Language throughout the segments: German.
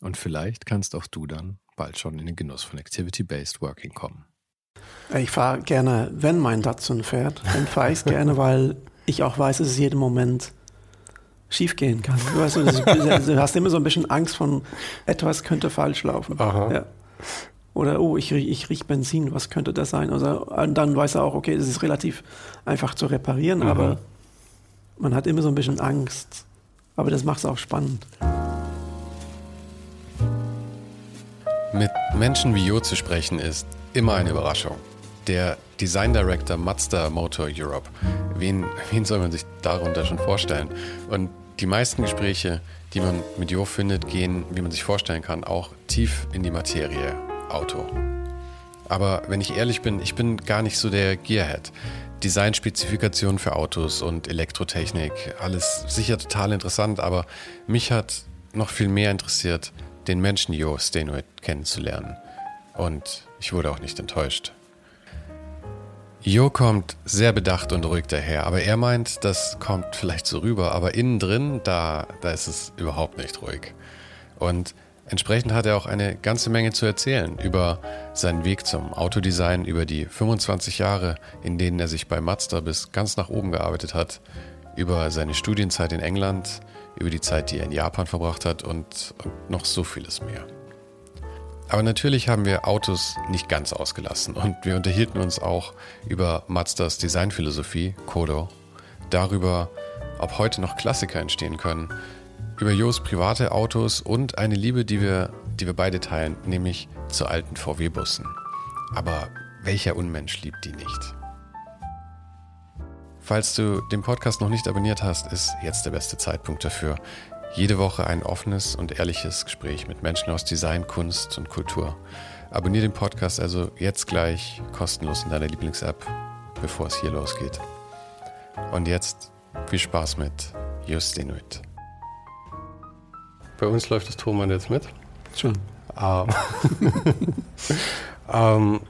Und vielleicht kannst auch du dann bald schon in den Genuss von Activity-Based Working kommen. Ich fahre gerne, wenn mein Datsun fährt, dann fahre ich es gerne, weil ich auch weiß, dass es jeden Moment schief gehen kann. Du, weißt, du hast immer so ein bisschen Angst von, etwas könnte falsch laufen. Ja. Oder, oh, ich, ich rieche Benzin, was könnte das sein? Also, und dann weiß er auch, okay, es ist relativ einfach zu reparieren, mhm. aber man hat immer so ein bisschen Angst. Aber das macht es auch spannend. Mit Menschen wie Jo zu sprechen ist immer eine Überraschung. Der Design Director Mazda Motor Europe. Wen, wen soll man sich darunter schon vorstellen? Und die meisten Gespräche, die man mit Jo findet, gehen, wie man sich vorstellen kann, auch tief in die Materie Auto. Aber wenn ich ehrlich bin, ich bin gar nicht so der Gearhead. Designspezifikationen für Autos und Elektrotechnik, alles sicher total interessant, aber mich hat noch viel mehr interessiert, den Menschen Jo Stenoid kennenzulernen. Und ich wurde auch nicht enttäuscht. Jo kommt sehr bedacht und ruhig daher, aber er meint, das kommt vielleicht so rüber, aber innen drin, da, da ist es überhaupt nicht ruhig. Und entsprechend hat er auch eine ganze Menge zu erzählen über seinen Weg zum Autodesign, über die 25 Jahre, in denen er sich bei Mazda bis ganz nach oben gearbeitet hat, über seine Studienzeit in England, über die Zeit, die er in Japan verbracht hat und, noch so vieles mehr. Aber natürlich haben wir Autos nicht ganz ausgelassen und wir unterhielten uns auch über Mazdas Designphilosophie, Kodo, darüber, ob heute noch Klassiker entstehen können, über Jos private Autos und eine Liebe, die wir, die wir beide teilen, nämlich zu alten VW-Bussen. Aber welcher Unmensch liebt die nicht? Falls du den Podcast noch nicht abonniert hast, ist jetzt der beste Zeitpunkt dafür. Jede Woche ein offenes und ehrliches Gespräch mit Menschen aus Design, Kunst und Kultur. Abonnier den Podcast also jetzt gleich kostenlos in deiner Lieblings-App, bevor es hier losgeht. Und jetzt viel Spaß mit Just Inuit. Bei uns läuft das Thomann jetzt mit. Schon. Ähm, ähm,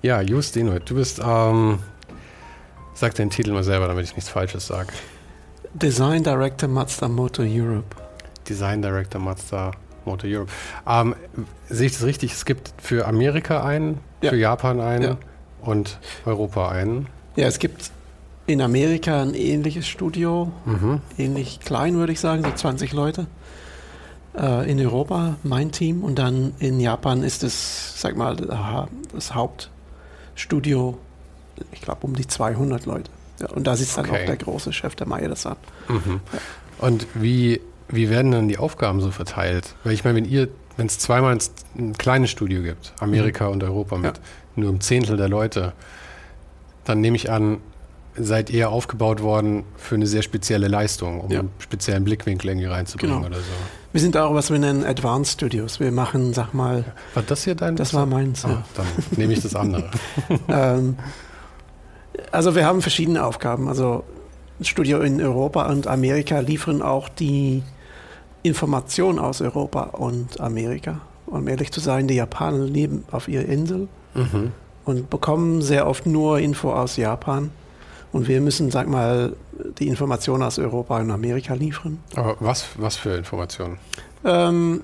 ja, Just Inuit, du bist, ähm, sag den Titel mal selber, damit ich nichts Falsches sage. Design Director Mazda Motor Europe. Design Director Mazda Motor Europe. Ähm, sehe ich das richtig? Es gibt für Amerika einen, ja. für Japan einen ja. und Europa einen. Ja, es gibt in Amerika ein ähnliches Studio, mhm. ähnlich klein würde ich sagen, so 20 Leute. Äh, in Europa mein Team und dann in Japan ist es, sag mal, das Hauptstudio, ich glaube um die 200 Leute. Ja, und da sitzt dann okay. auch der große Chef der Maeda-san. Mhm. Ja. Und wie, wie werden dann die Aufgaben so verteilt? Weil ich meine, wenn ihr, wenn es zweimal ein kleines Studio gibt, Amerika mhm. und Europa mit ja. nur einem Zehntel der Leute, dann nehme ich an, seid ihr aufgebaut worden für eine sehr spezielle Leistung, um einen speziellen Blickwinkel irgendwie reinzubringen genau. oder so. Wir sind auch, was wir nennen, Advanced Studios. Wir machen, sag mal. War das hier dein? Das war meins. Ja. Dann nehme ich das andere. ähm, also wir haben verschiedene Aufgaben. Also Studio in Europa und Amerika liefern auch die Informationen aus Europa und Amerika. Um ehrlich zu sein, die Japaner leben auf ihrer Insel mhm. und bekommen sehr oft nur Info aus Japan. Und wir müssen, sag mal, die Informationen aus Europa und Amerika liefern. Aber was, was für Informationen? Ähm,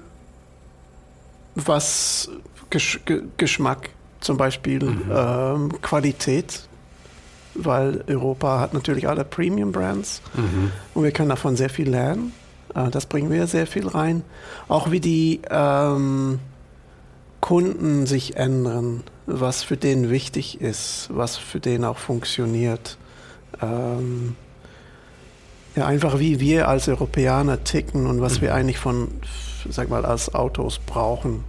was Gesch Geschmack zum Beispiel, mhm. ähm, Qualität weil Europa hat natürlich alle Premium-Brands mhm. und wir können davon sehr viel lernen. Äh, das bringen wir sehr viel rein. Auch wie die, ähm, Kunden sich ändern, was für den wichtig ist, was für den auch funktioniert. Ähm, ja, einfach wie wir als Europäer ticken und was mhm. wir eigentlich von, sag mal, als Autos brauchen.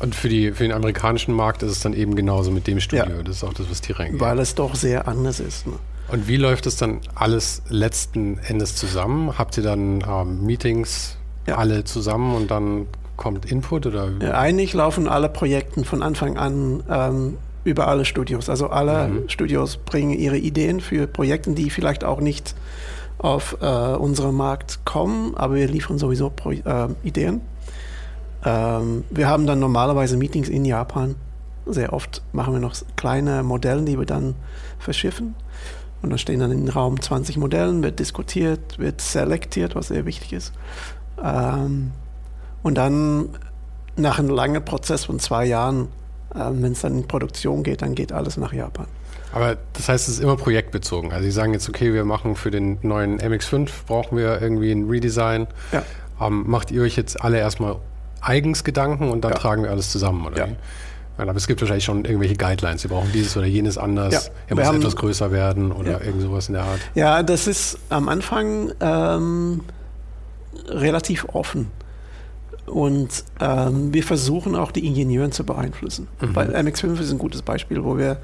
Und für, die, für den amerikanischen Markt ist es dann eben genauso mit dem Studio. Ja. Das ist auch das, was die reingehen. Weil es doch sehr anders ist. Ne? Und wie läuft es dann alles letzten Endes zusammen? Habt ihr dann ähm, Meetings ja. alle zusammen und dann kommt Input? Oder? Ja, eigentlich laufen alle Projekte von Anfang an ähm, über alle Studios. Also alle mhm. Studios bringen ihre Ideen für Projekte, die vielleicht auch nicht auf äh, unseren Markt kommen, aber wir liefern sowieso Pro äh, Ideen. Ähm, wir haben dann normalerweise Meetings in Japan. Sehr oft machen wir noch kleine Modelle, die wir dann verschiffen. Und dann stehen dann im Raum 20 Modellen, wird diskutiert, wird selektiert, was sehr wichtig ist. Ähm, und dann nach einem langen Prozess von zwei Jahren, äh, wenn es dann in Produktion geht, dann geht alles nach Japan. Aber das heißt, es ist immer projektbezogen. Also Sie sagen jetzt, okay, wir machen für den neuen MX5, brauchen wir irgendwie ein Redesign. Ja. Ähm, macht ihr euch jetzt alle erstmal eigens Gedanken und dann ja. tragen wir alles zusammen, oder? Ja. Aber es gibt wahrscheinlich schon irgendwelche Guidelines. Sie brauchen dieses oder jenes anders. Ja, er muss haben, etwas größer werden oder ja. irgend sowas in der Art. Ja, das ist am Anfang ähm, relativ offen. Und ähm, wir versuchen auch die Ingenieure zu beeinflussen. Mhm. Weil MX5 ist ein gutes Beispiel, wo wir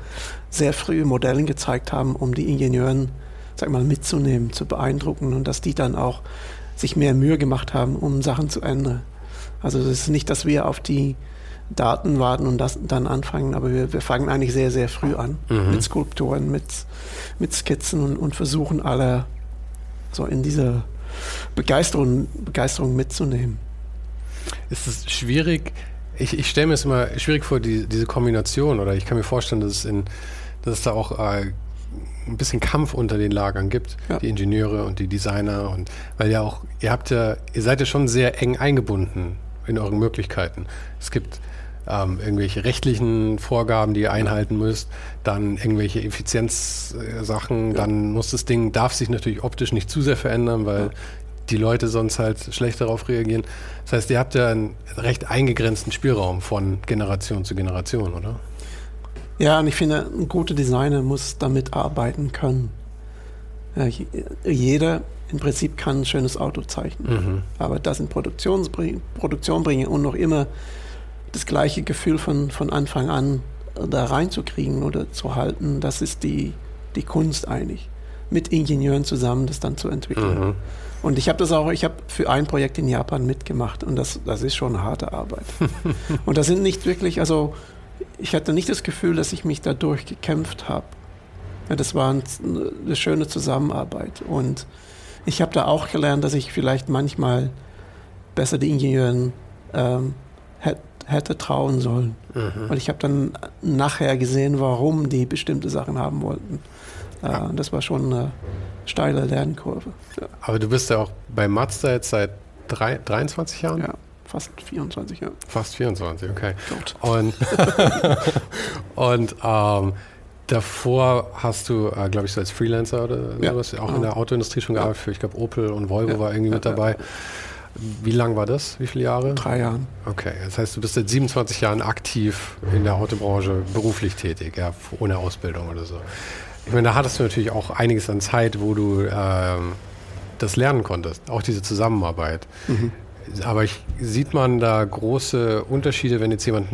sehr früh Modelle gezeigt haben, um die Ingenieure sag mal, mitzunehmen, zu beeindrucken und dass die dann auch sich mehr Mühe gemacht haben, um Sachen zu ändern. Also es ist nicht, dass wir auf die Daten warten und das dann anfangen, aber wir, wir fangen eigentlich sehr, sehr früh an mhm. mit Skulpturen, mit, mit Skizzen und, und versuchen alle so in diese Begeisterung, Begeisterung mitzunehmen. Ist es schwierig, ich, ich stelle mir es immer schwierig vor, die, diese Kombination, oder ich kann mir vorstellen, dass es, in, dass es da auch äh, ein bisschen Kampf unter den Lagern gibt, ja. die Ingenieure und die Designer und weil ja auch, ihr habt ja, ihr seid ja schon sehr eng eingebunden in euren Möglichkeiten. Es gibt ähm, irgendwelche rechtlichen Vorgaben, die ihr einhalten müsst, dann irgendwelche Effizienzsachen, ja. dann muss das Ding, darf sich natürlich optisch nicht zu sehr verändern, weil ja. die Leute sonst halt schlecht darauf reagieren. Das heißt, ihr habt ja einen recht eingegrenzten Spielraum von Generation zu Generation, oder? Ja, und ich finde, ein guter Designer muss damit arbeiten können. Ja, jeder im Prinzip kann ein schönes Auto zeichnen, mhm. aber das in Produktion, Produktion bringen und noch immer das gleiche Gefühl von, von Anfang an da reinzukriegen oder zu halten, das ist die, die Kunst eigentlich. Mit Ingenieuren zusammen das dann zu entwickeln. Mhm. Und ich habe das auch, ich habe für ein Projekt in Japan mitgemacht und das, das ist schon harte Arbeit. und das sind nicht wirklich, also ich hatte nicht das Gefühl, dass ich mich dadurch gekämpft habe. Ja, das war eine schöne Zusammenarbeit. Und ich habe da auch gelernt, dass ich vielleicht manchmal besser die Ingenieuren ähm, hätte, trauen sollen. Mhm. Weil ich habe dann nachher gesehen, warum die bestimmte Sachen haben wollten. Äh, ja. Das war schon eine steile Lernkurve. Ja. Aber du bist ja auch bei Mazda jetzt seit drei, 23 Jahren? Ja. Fast 24, ja. Fast 24, okay. Gut. Und, und ähm, davor hast du, äh, glaube ich, so als Freelancer oder ja. sowas, auch oh. in der Autoindustrie schon gearbeitet für, ich glaube, Opel und Volvo ja. war irgendwie mit dabei. Wie lang war das? Wie viele Jahre? Drei Jahre. Okay, das heißt, du bist seit 27 Jahren aktiv in der Autobranche beruflich tätig, ja, ohne Ausbildung oder so. Ich meine, da hattest du natürlich auch einiges an Zeit, wo du ähm, das lernen konntest, auch diese Zusammenarbeit. Mhm. Aber ich, sieht man da große Unterschiede, wenn jetzt jemand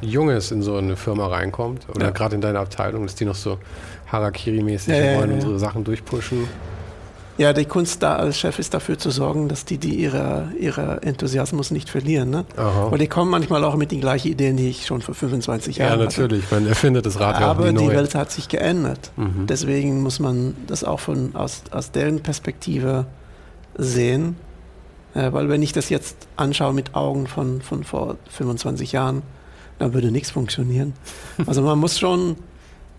Junges in so eine Firma reinkommt oder ja. gerade in deine Abteilung, dass die noch so Harakiri-mäßig ja, wollen ja, unsere Sachen durchpushen? Ja, die Kunst da als Chef ist dafür zu sorgen, dass die, die ihre, ihre Enthusiasmus nicht verlieren. Ne? Aha. die kommen manchmal auch mit den gleichen Ideen, die ich schon vor 25 Jahren hatte. Ja, natürlich. Hatte. Man erfindet das Rad ja auch Aber die Welt hat sich geändert. Mhm. Deswegen muss man das auch von, aus, aus deren Perspektive sehen äh, weil wenn ich das jetzt anschaue mit Augen von, von vor 25 Jahren, dann würde nichts funktionieren. Also man muss schon,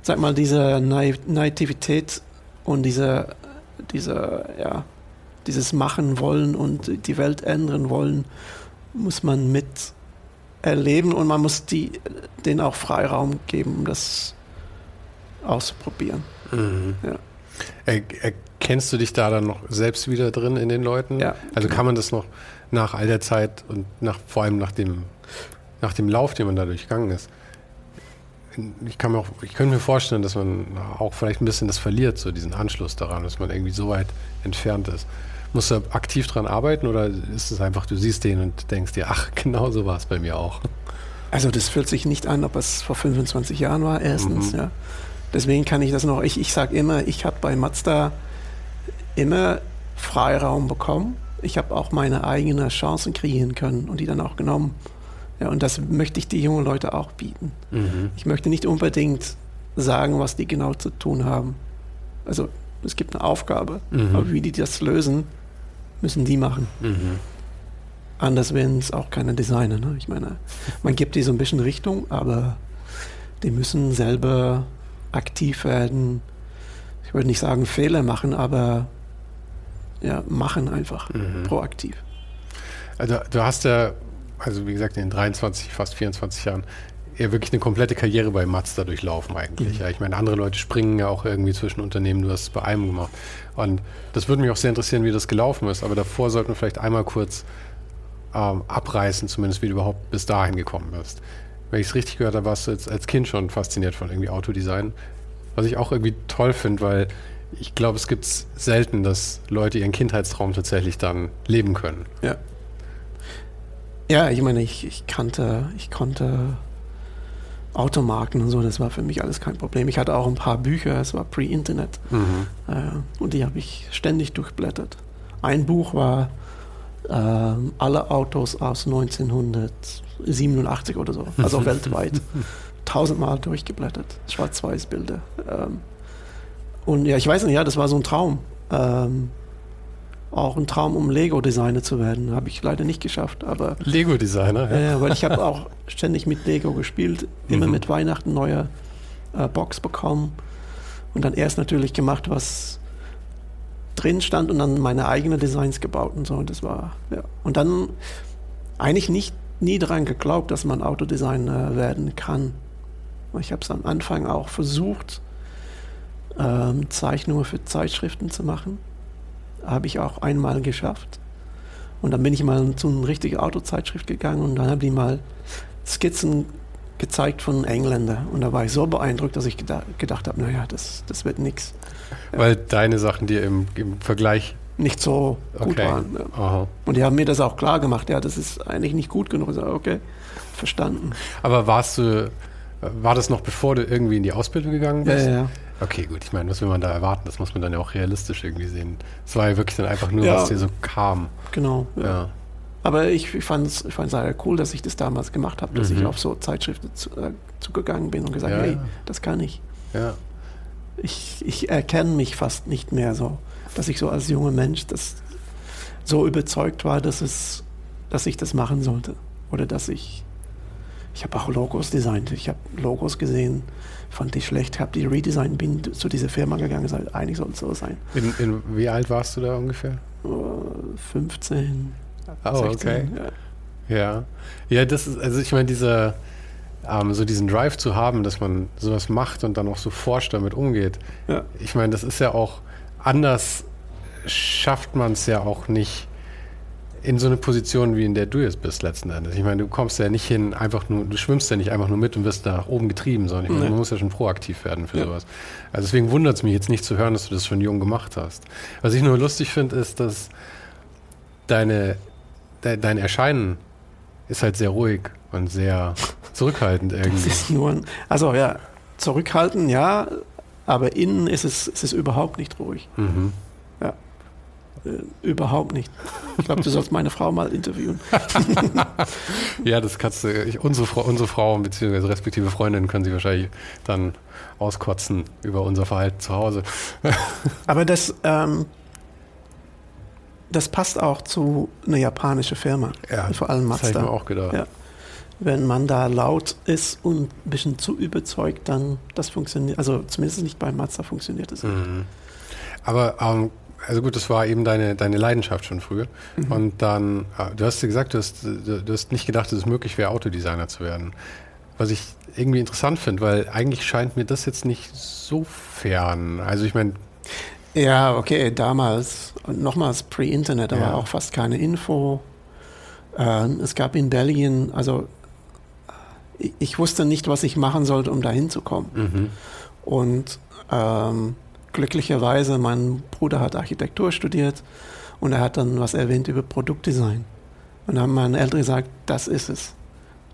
sag mal, diese Naivität und diese, diese, ja, dieses Machen wollen und die Welt ändern wollen, muss man mit erleben und man muss die, denen auch Freiraum geben, um das auszuprobieren. Mhm. Ja. Er, erkennst du dich da dann noch selbst wieder drin in den Leuten? Ja. Also kann man das noch nach all der Zeit und nach, vor allem nach dem nach dem Lauf, den man da durchgegangen ist, ich kann mir auch, ich könnte mir vorstellen, dass man auch vielleicht ein bisschen das verliert, so diesen Anschluss daran, dass man irgendwie so weit entfernt ist. Musst du aktiv dran arbeiten oder ist es einfach, du siehst den und denkst dir, ach, genau so war es bei mir auch? Also das fühlt sich nicht an, ob es vor 25 Jahren war, erstens, mhm. ja. Deswegen kann ich das noch, ich, ich sage immer, ich habe bei Mazda immer Freiraum bekommen. Ich habe auch meine eigenen Chancen kreieren können und die dann auch genommen. Ja, und das möchte ich die jungen Leute auch bieten. Mhm. Ich möchte nicht unbedingt sagen, was die genau zu tun haben. Also es gibt eine Aufgabe, mhm. aber wie die das lösen, müssen die machen. Mhm. Anders wären es auch keine Designer. Ne? Ich meine, man gibt die so ein bisschen Richtung, aber die müssen selber aktiv werden. Ich würde nicht sagen Fehler machen, aber ja, machen einfach, mhm. proaktiv. Also du hast ja, also wie gesagt, in den 23, fast 24 Jahren ja wirklich eine komplette Karriere bei Mazda durchlaufen eigentlich. Mhm. Ja, ich meine, andere Leute springen ja auch irgendwie zwischen Unternehmen, du hast es bei einem gemacht. Und das würde mich auch sehr interessieren, wie das gelaufen ist. Aber davor sollten wir vielleicht einmal kurz ähm, abreißen, zumindest wie du überhaupt bis dahin gekommen bist. Wenn ich es richtig gehört habe, warst du jetzt als Kind schon fasziniert von irgendwie Autodesign. Was ich auch irgendwie toll finde, weil ich glaube, es gibt selten, dass Leute ihren Kindheitstraum tatsächlich dann leben können. Ja. Ja, ich meine, ich, ich kannte, ich konnte Automarken und so, das war für mich alles kein Problem. Ich hatte auch ein paar Bücher, es war Pre-Internet. Mhm. Äh, und die habe ich ständig durchblättert. Ein Buch war äh, alle Autos aus 1987 oder so, also weltweit. Tausendmal durchgeblättert, Schwarz-Weiß-Bilder. Ähm, und ja, ich weiß nicht, ja, das war so ein Traum. Ähm, auch ein Traum, um Lego-Designer zu werden. Habe ich leider nicht geschafft. Aber Lego-Designer, ja. Äh, weil ich habe auch ständig mit Lego gespielt, immer mhm. mit Weihnachten neue äh, Box bekommen und dann erst natürlich gemacht, was drin stand und dann meine eigenen Designs gebaut und so. Und das war, ja. Und dann eigentlich nicht nie daran geglaubt, dass man Autodesigner werden kann. Ich habe es am Anfang auch versucht, ähm, Zeichnungen für Zeitschriften zu machen. Habe ich auch einmal geschafft. Und dann bin ich mal zu einer richtigen Autozeitschrift gegangen und dann habe ich mal Skizzen gezeigt von Engländern. Und da war ich so beeindruckt, dass ich gedacht, gedacht habe, naja, das, das wird nichts. Weil deine Sachen dir im, im Vergleich nicht so gut okay. waren. Ja. Und die haben mir das auch klar gemacht, ja, das ist eigentlich nicht gut genug. Ich sage, okay, verstanden. Aber warst du, war das noch bevor du irgendwie in die Ausbildung gegangen bist? Ja, ja. Okay, gut. Ich meine, was will man da erwarten? Das muss man dann ja auch realistisch irgendwie sehen. Es war ja wirklich dann einfach nur, ja. was dir so kam. Genau. Ja. ja. Aber ich, ich fand es ich sehr cool, dass ich das damals gemacht habe, dass mhm. ich auf so Zeitschriften zu, äh, zugegangen bin und gesagt, ja. hey, das kann ich. Ja. Ich, ich erkenne mich fast nicht mehr so, dass ich so als junger Mensch das so überzeugt war, dass es, dass ich das machen sollte. Oder dass ich, ich habe auch Logos designt. Ich habe Logos gesehen, fand die schlecht, habe die redesigned, bin zu dieser Firma gegangen, gesagt, eigentlich soll es so sein. In, in, wie alt warst du da ungefähr? 15. Oh, 16, okay. Ja. ja. ja. das ist, also ich meine, dieser, ähm, so diesen Drive zu haben, dass man sowas macht und dann auch so forscht, damit umgeht. Ja. Ich meine, das ist ja auch anders schafft man es ja auch nicht in so eine Position, wie in der du jetzt bist, letzten Endes. Ich meine, du kommst ja nicht hin, einfach nur, du schwimmst ja nicht einfach nur mit und wirst da nach oben getrieben, sondern ich meine, man muss ja schon proaktiv werden für ja. sowas. Also deswegen wundert es mich jetzt nicht zu hören, dass du das schon jung gemacht hast. Was ich nur lustig finde, ist, dass deine, de, dein Erscheinen ist halt sehr ruhig und sehr zurückhaltend irgendwie. Das ist nur ein, also ja, zurückhaltend, ja, aber innen ist es, ist es überhaupt nicht ruhig. Mhm. Äh, überhaupt nicht. Ich glaube, du sollst meine Frau mal interviewen. ja, das kannst du. Ich, unsere, Frau, unsere Frauen bzw. respektive Freundinnen können sie wahrscheinlich dann auskotzen über unser Verhalten zu Hause. Aber das, ähm, das passt auch zu einer japanischen Firma. Ja, vor allem Mazda. Das habe ich mir auch gedacht. Ja. Wenn man da laut ist und ein bisschen zu überzeugt, dann das funktioniert. Also zumindest nicht bei Mazda funktioniert es. Mhm. Aber ähm, also gut, das war eben deine, deine Leidenschaft schon früher. Mhm. Und dann, ah, du hast gesagt, du hast, du hast nicht gedacht, dass es möglich wäre, Autodesigner zu werden. Was ich irgendwie interessant finde, weil eigentlich scheint mir das jetzt nicht so fern. Also ich meine. Ja, okay, damals, und nochmals Pre-Internet, da ja. auch fast keine Info. Ähm, es gab in Belgien, also ich, ich wusste nicht, was ich machen sollte, um dahin zu kommen. Mhm. Und ähm, glücklicherweise, mein Bruder hat Architektur studiert und er hat dann was erwähnt über Produktdesign. Und dann haben meine Eltern gesagt, das ist es.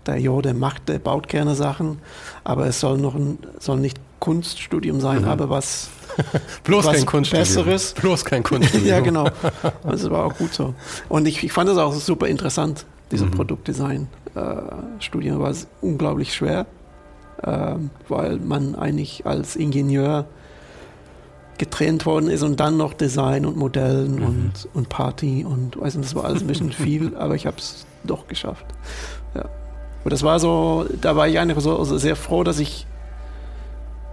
Der Jo, der macht, der baut gerne Sachen, aber es soll noch ein, soll nicht Kunststudium sein, Mhm. aber was Bloß Was kein Kunststudium. Besseres. Bloß kein Kunststudium. ja, genau. Das war auch gut so. Und ich, ich fand das auch super interessant, diese Mhm. Produktdesign-Studien. war es unglaublich schwer, ähm, weil man eigentlich als Ingenieur getrennt worden ist und dann noch Design und Modellen Mhm. und, und Party und weiß nicht, das war alles ein bisschen viel, aber ich habe es doch geschafft. Ja. Und das war so, da war ich einfach so also sehr froh, dass ich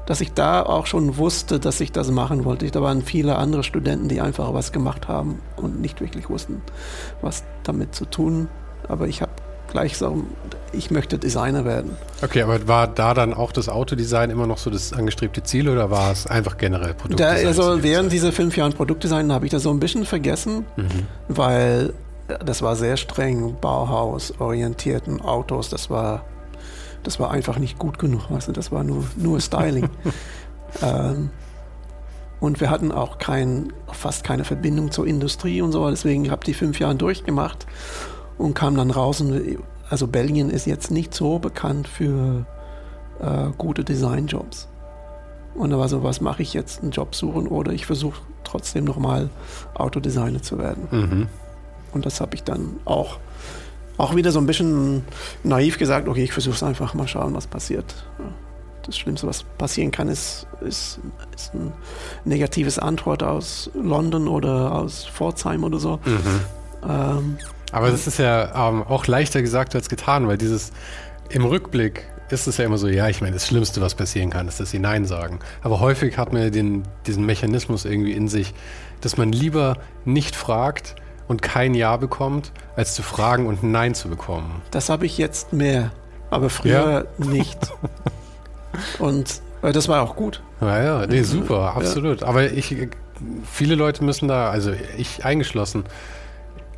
dass ich da auch schon wusste, dass ich das machen wollte. Da waren viele andere Studenten, die einfach was gemacht haben und nicht wirklich wussten, was damit zu tun. Aber ich habe gleich gesagt, ich möchte Designer werden. Okay, aber war da dann auch das Autodesign immer noch so das angestrebte Ziel oder war es einfach generell Da, Produktdesign? also während dieser fünf Jahren Produktdesign habe ich das so ein bisschen vergessen, Mhm. weil das war sehr streng, Bauhaus, orientierten Autos, das war, das war einfach nicht gut genug, weißt du, das war nur, nur Styling. ähm, und wir hatten auch kein, fast keine Verbindung zur Industrie und so, deswegen habe ich die fünf Jahre durchgemacht und kam dann raus. Und, also Belgien ist jetzt nicht so bekannt für äh, gute Designjobs. Und da war so, was mache ich jetzt, einen Job suchen oder ich versuche trotzdem nochmal Autodesigner zu werden. Mhm. Und das habe ich dann auch, auch wieder so ein bisschen naiv gesagt, okay, ich versuche es einfach mal schauen, was passiert. Das Schlimmste, was passieren kann, ist, ist, ist ein negatives Antwort aus London oder aus Pforzheim oder so. Mhm. Ähm, Aber das ist ja ähm, auch leichter gesagt als getan, weil dieses im Rückblick ist es ja immer so, ja, ich meine, das Schlimmste, was passieren kann, ist, dass sie Nein sagen. Aber häufig hat man ja den, diesen Mechanismus irgendwie in sich, dass man lieber nicht fragt und kein Ja bekommt, als zu fragen und ein Nein zu bekommen. das habe ich jetzt mehr, aber früher nicht. Und äh, das war auch gut. Naja, nee, Ja. super, absolut. Aber ich, viele Leute müssen da, also ich eingeschlossen,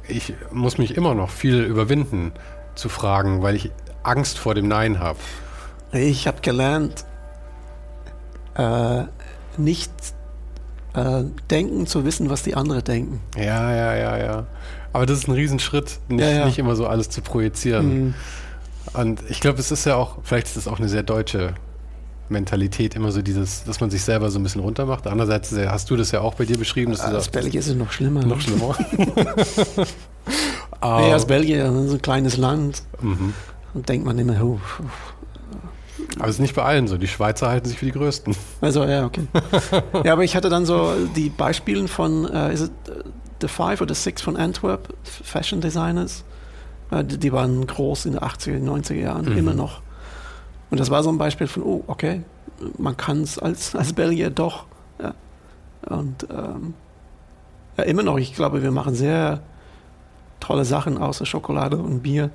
ich muss mich immer noch viel überwinden zu fragen, weil ich Angst vor dem Nein habe. Ich habe gelernt, äh, nicht äh, denken zu wissen, was die anderen denken. Ja, ja, ja, ja. Aber das ist ein Riesenschritt, nicht, Ja, ja. nicht immer so alles zu projizieren. Mhm. Und ich glaube, es ist ja auch, vielleicht ist es auch eine sehr deutsche Mentalität, immer so dieses, dass man sich selber so ein bisschen runtermacht. Andererseits äh, hast du das ja auch bei dir beschrieben, dass du Als sagst, Belgier ist es noch schlimmer. noch schlimmer. Nee, als Belgier, so ein kleines Land, mhm. und denkt man immer, oh, Aber es ist nicht bei allen so. Die Schweizer halten sich für die Größten. Also, ja, okay. ja, aber ich hatte dann so die Beispiele von, äh, ist es äh, The Five oder Six von Antwerp, Fashion Designers. Äh, die, die waren groß in den 80er, 90er Jahren, Mhm. immer noch. Und das war so ein Beispiel von, oh, okay, man kann es als, als Belgier doch. Ja. Und ähm, ja, immer noch, ich glaube, wir machen sehr tolle Sachen außer Schokolade und Bier,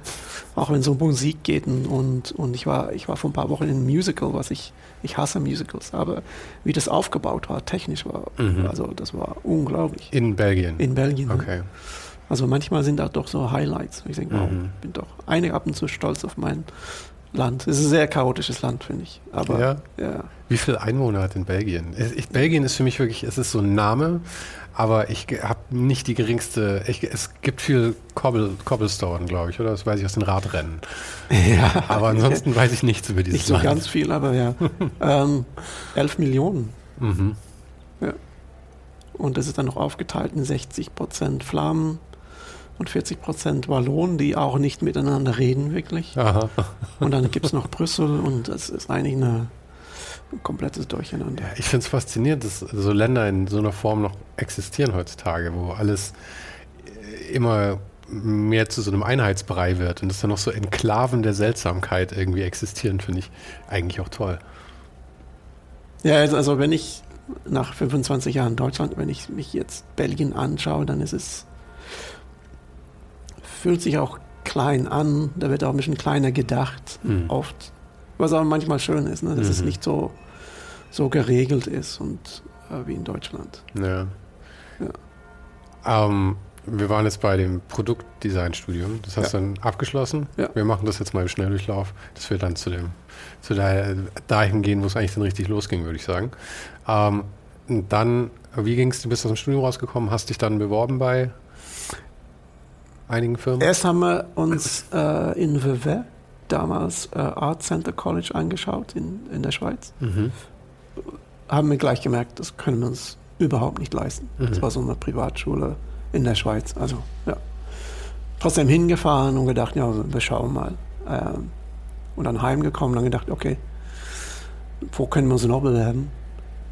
auch wenn es um Musik geht. Und, und, ich, war, ich war vor ein paar Wochen in einem Musical, was ich, ich hasse Musicals, aber wie das aufgebaut war, technisch war, Mhm. also das war unglaublich. In Belgien. In Belgien. okay. Also manchmal sind da doch so Highlights. Ich denke, wow, Mhm. bin doch einige ab und zu stolz auf mein Land. Es ist ein sehr chaotisches Land, finde ich. Aber Ja? ja. Wie viele Einwohner hat in Belgien? Ich, Belgien ist für mich wirklich, es ist so ein Name, aber ich habe nicht die geringste. Ich, es gibt viel Cobble, Cobblestone, glaube ich, oder? Das weiß ich aus den Radrennen. ja. Aber ansonsten weiß ich nichts über dieses Nicht so Land. ganz viel, aber ja. ähm, 11 Millionen. Mhm. Und das ist dann noch aufgeteilt in 60 Prozent Flammen und 40 Prozent Wallonen, die auch nicht miteinander reden, wirklich. Aha. Und dann gibt es noch Brüssel und es ist eigentlich eine, ein komplettes Durcheinander. Ja, ich finde es faszinierend, dass so Länder in so einer Form noch existieren heutzutage, wo alles äh, immer mehr zu so einem Einheitsbrei wird und dass da noch so Enklaven der Seltsamkeit irgendwie existieren, finde ich eigentlich auch toll. Ja, also, also wenn ich nach 25 Jahren Deutschland, wenn ich mich jetzt Belgien anschaue, dann ist es, fühlt sich auch klein an, da wird auch ein bisschen kleiner gedacht, Mhm. oft. Was aber manchmal schön ist, ne? dass es Mhm. nicht so, so geregelt ist und äh, wie in Deutschland. Ja. Ähm, wir waren jetzt bei dem Produktdesign-Studium. Das hast du dann abgeschlossen. Ja. Wir machen das jetzt mal im Schnelldurchlauf, dass wir dann zu dem, zu der, dahin gehen, wo es eigentlich dann richtig losging, würde ich sagen. Ähm, dann, wie ging es? Du bist aus dem Studium rausgekommen, hast dich dann beworben bei einigen Firmen? Erst haben wir uns äh, in Vevey, damals äh, Art Center College, angeschaut in, in der Schweiz. Mhm. Haben wir gleich gemerkt, das können wir uns überhaupt nicht leisten. Das Mhm. war so eine Privatschule in der Schweiz. Also, ja. Trotzdem hingefahren und gedacht, ja, wir schauen mal. Ähm, und dann heimgekommen und dann gedacht, okay, wo können wir uns noch bewerben?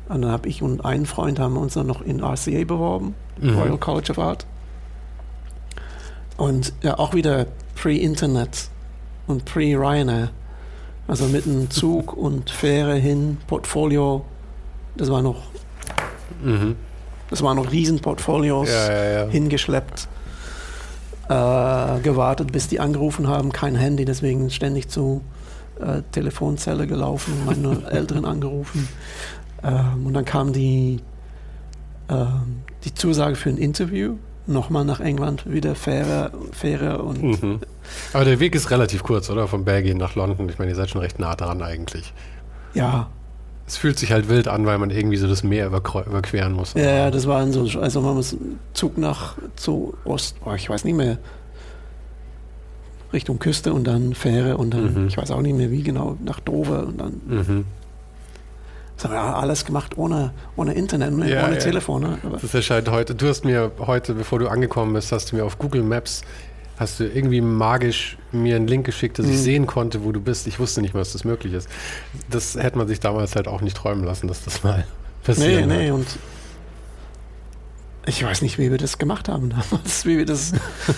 Und dann habe ich und ein Freund haben uns dann noch in RCA beworben, Mhm. Royal College of Art. Und ja, auch wieder pre-Internet und pre-Ryanair. Also mit einem Zug und Fähre hin, Portfolio. Das war noch, Mhm. das waren noch Riesenportfolios Ja, ja, ja. hingeschleppt, äh, gewartet, bis die angerufen haben. Kein Handy, deswegen ständig zu äh, Telefonzelle gelaufen, meine Eltern angerufen. Ähm, und dann kam die, ähm, die Zusage für ein Interview. Nochmal nach England, wieder Fähre, Fähre und Mhm. Aber der Weg ist relativ kurz, oder? Von Belgien nach London. Ich meine, ihr seid schon recht nah dran eigentlich. ja, Es fühlt sich halt wild an, weil man irgendwie so das Meer überqueren muss. Ja, ja, das war so, also man muss Zug nach zu Ost, oh, ich weiß nicht mehr, Richtung Küste und dann Fähre und dann, Mhm. ich weiß auch nicht mehr wie genau, nach Dover und dann, Mhm. Das haben wir alles gemacht ohne, ohne Internet, ohne, Ja, ohne ja. Telefon. Ne? Das erscheint heute. Du hast mir heute, bevor du angekommen bist, hast du mir auf Google Maps hast du irgendwie magisch mir einen Link geschickt, dass ich Mhm. sehen konnte, wo du bist. Ich wusste nicht, was das möglich ist. Das hätte man sich damals halt auch nicht träumen lassen, dass das mal nee, passiert. nee, und ich weiß nicht, wie wir das gemacht haben damals, wie wir das,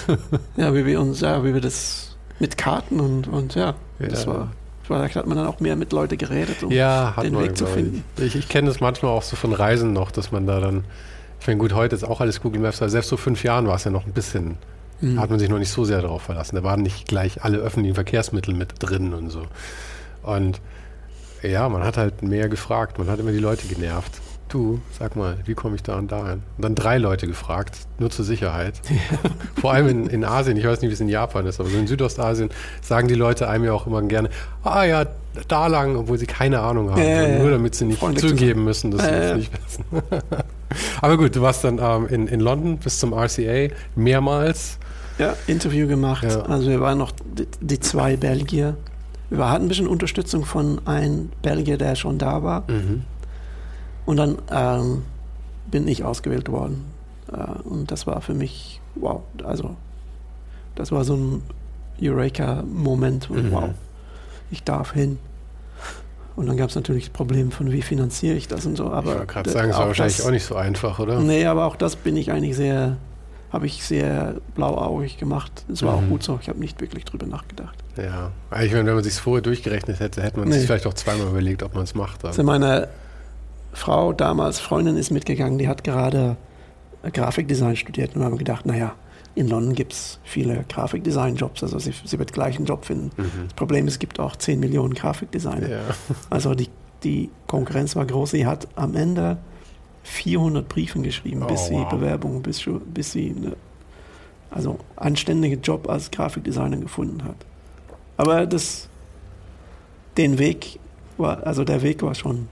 ja, wie wir uns, ja, wie wir das mit Karten und, und ja, das Ja. war, vielleicht hat man dann auch mehr mit Leuten geredet. Um, Ja, den man, Weg zu finden. Ich, ich, kenne das manchmal auch so von Reisen noch, dass man da dann, ich meine, gut, heute ist auch alles Google Maps, aber selbst vor fünf Jahren war es ja noch ein bisschen, Mhm. hat man sich noch nicht so sehr darauf verlassen. Da waren nicht gleich alle öffentlichen Verkehrsmittel mit drin und so. Und ja, man hat halt mehr gefragt, man hat immer die Leute genervt. Du, sag mal, wie komme ich da und da hin? Und dann drei Leute gefragt, nur zur Sicherheit. Vor allem in, in Asien, ich weiß nicht, wie es in Japan ist, aber so in Südostasien sagen die Leute einem ja auch immer gerne, ah ja, da lang, obwohl sie keine Ahnung haben. Ja. Nur damit sie nicht Freundlich zu zugeben müssen, dass sie Ja, das ja. nicht wissen. aber gut, du warst dann ähm, in, in London bis zum RCA mehrmals. Ja, Interview gemacht. Ja. Also wir waren noch die, die zwei Belgier. Wir hatten ein bisschen Unterstützung von einem Belgier, der schon da war. Mhm. Und dann ähm, bin ich ausgewählt worden. Äh, und das war für mich, wow, also das war so ein Eureka-Moment. Mhm. Wow, ich darf hin. Und dann gab es natürlich das Problem von, wie finanziere ich das und so. Ich Aber wollte gerade das- sagen, es war wahrscheinlich das- auch nicht so einfach, oder? Nee, aber auch das bin ich eigentlich sehr, habe ich sehr blauäugig gemacht. Es war Mhm. auch gut so. Ich habe nicht wirklich drüber nachgedacht. Ja. Ich meine, wenn man sich vorher durchgerechnet hätte, hätte man Nee. sich vielleicht auch zweimal überlegt, ob man es macht. Also meine Frau, damals Freundin, ist mitgegangen, die hat gerade Grafikdesign studiert und wir haben gedacht, naja, in London gibt es viele Grafikdesign-Jobs, also sie, sie wird gleich einen Job finden. Mhm. Das Problem ist, es gibt auch 10 Millionen Grafikdesigner. Ja. Also die, die Konkurrenz war groß. Sie hat am Ende 400 Briefen geschrieben, bis Oh, sie wow. Bewerbungen, bis, bis sie eine, also anständigen Job als Grafikdesigner gefunden hat. Aber das, den Weg war, also der Weg war schon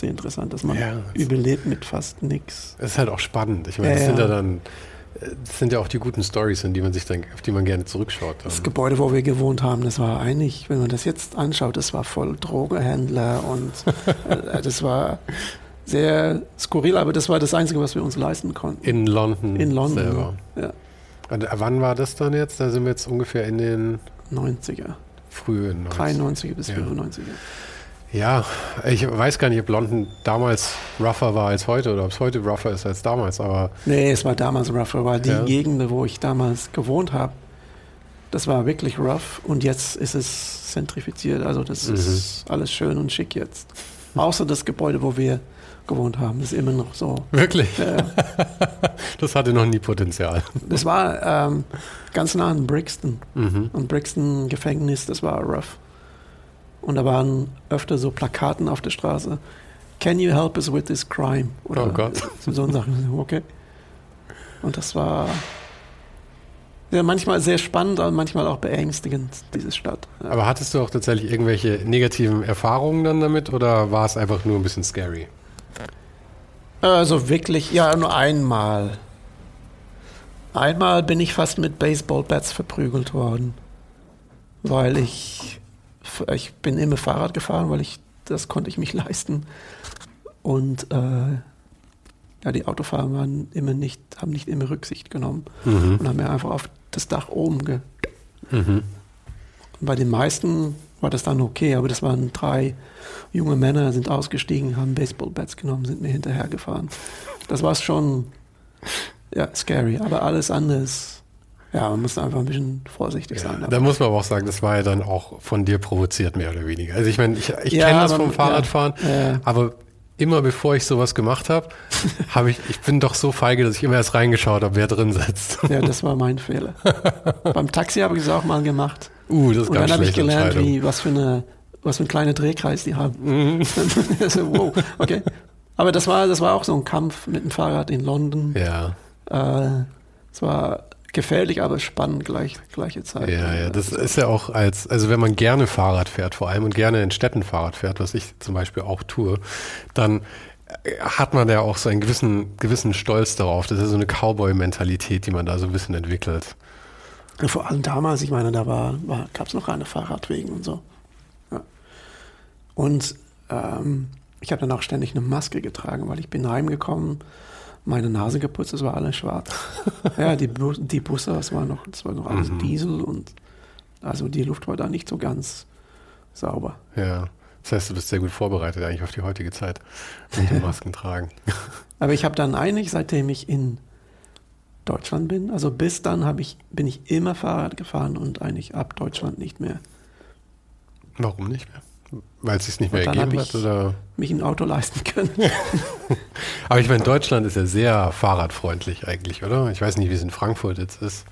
sehr interessant, dass man Ja, überlebt mit fast nichts. Es ist halt auch spannend. Ich meine, Ja, das sind ja dann, das sind ja auch die guten Stories, in die man sich dann, auf die man gerne zurückschaut. Das. Gebäude, wo wir gewohnt haben, das war eigentlich, wenn man das jetzt anschaut, das war voll Drogenhändler und äh, das war sehr skurril, aber das war das Einzige, was wir uns leisten konnten. In London, In London, selber. ja. Und äh, wann war das dann jetzt? Da sind wir jetzt ungefähr in den 90er, frühen 90ern. 93er bis Ja. 95er. Ja, ich weiß gar nicht, ob London damals rougher war als heute oder ob es heute rougher ist als damals, aber Nee, es war damals rougher, weil die Ja. Gegend, wo ich damals gewohnt habe, das war wirklich rough und jetzt ist es zentrifiziert, also das Mhm. ist alles schön und schick jetzt. Außer das Gebäude, wo wir gewohnt haben, ist immer noch so. wirklich, Äh, das hatte noch nie Potenzial. das war ähm, ganz nah an Brixton. Mhm. Und Brixton Gefängnis, das war rough. Und da waren öfter so Plakaten auf der Straße. Can you help us with this crime? Oder Oh Gott. So Sachen. Okay. Und das war ja, manchmal sehr spannend, aber manchmal auch beängstigend, diese Stadt. Ja. Aber hattest du auch tatsächlich irgendwelche negativen Erfahrungen dann damit oder war es einfach nur ein bisschen scary? Also wirklich, ja, nur einmal. Einmal bin ich fast mit Baseballbats verprügelt worden, weil ich, ich bin immer Fahrrad gefahren, weil ich, das konnte ich mich leisten. Und äh, ja, die Autofahrer waren immer nicht, haben nicht immer Rücksicht genommen mhm. und haben mir einfach auf das Dach oben ge. Mhm. bei den meisten war das dann okay, aber das waren drei junge Männer, sind ausgestiegen, haben Baseballbats genommen, sind mir hinterhergefahren. Das war schon ja, scary, aber alles anders. Ja, man muss einfach ein bisschen vorsichtig ja, sein. Da muss man aber auch sagen, das war ja dann auch von dir provoziert, mehr oder weniger. Also ich meine, ich, ich ja, kenne das vom Fahrradfahren, ja, aber immer bevor ich sowas gemacht habe, habe ich, ich bin doch so feige, dass ich immer erst reingeschaut habe, wer drin sitzt. Ja, das war mein Fehler. Beim Taxi habe ich es auch mal gemacht. Uh, das ist Und ganz dann habe ich gelernt, wie, was für eine, was für ein kleiner Drehkreis die haben. Mhm. also, wow, okay. Aber das war, das war auch so ein Kampf mit dem Fahrrad in London. Ja. Äh, es war gefährlich, aber spannend gleich, gleiche Zeit. Ja, ja, das ist ja auch als, also wenn man gerne Fahrrad fährt, vor allem und gerne in Städten Fahrrad fährt, was ich zum Beispiel auch tue, dann hat man ja auch so einen gewissen, gewissen Stolz darauf. Das ist so eine Cowboy-Mentalität, die man da so ein bisschen entwickelt. Ja, vor allem damals, ich meine, da war, war, gab es noch keine Fahrradwegen und so. Ja. Und ähm, ich habe dann auch ständig eine Maske getragen, weil ich bin heimgekommen meine Nase geputzt, es war alles schwarz. ja, die, die Busse, das war noch, das war noch alles mhm. Diesel und also die Luft war da nicht so ganz sauber. Ja, das heißt, du bist sehr gut vorbereitet eigentlich auf die heutige Zeit mit dem Masken tragen. Aber ich habe dann eigentlich, seitdem ich in Deutschland bin, also bis dann ich, bin ich immer Fahrrad gefahren und eigentlich ab Deutschland nicht mehr. Warum nicht mehr? Weil es sich nicht mehr ergeben hat? Oder? mich ein Auto leisten können. Aber ich meine, Deutschland ist ja sehr fahrradfreundlich eigentlich, oder? Ich weiß nicht, wie es in Frankfurt jetzt ist.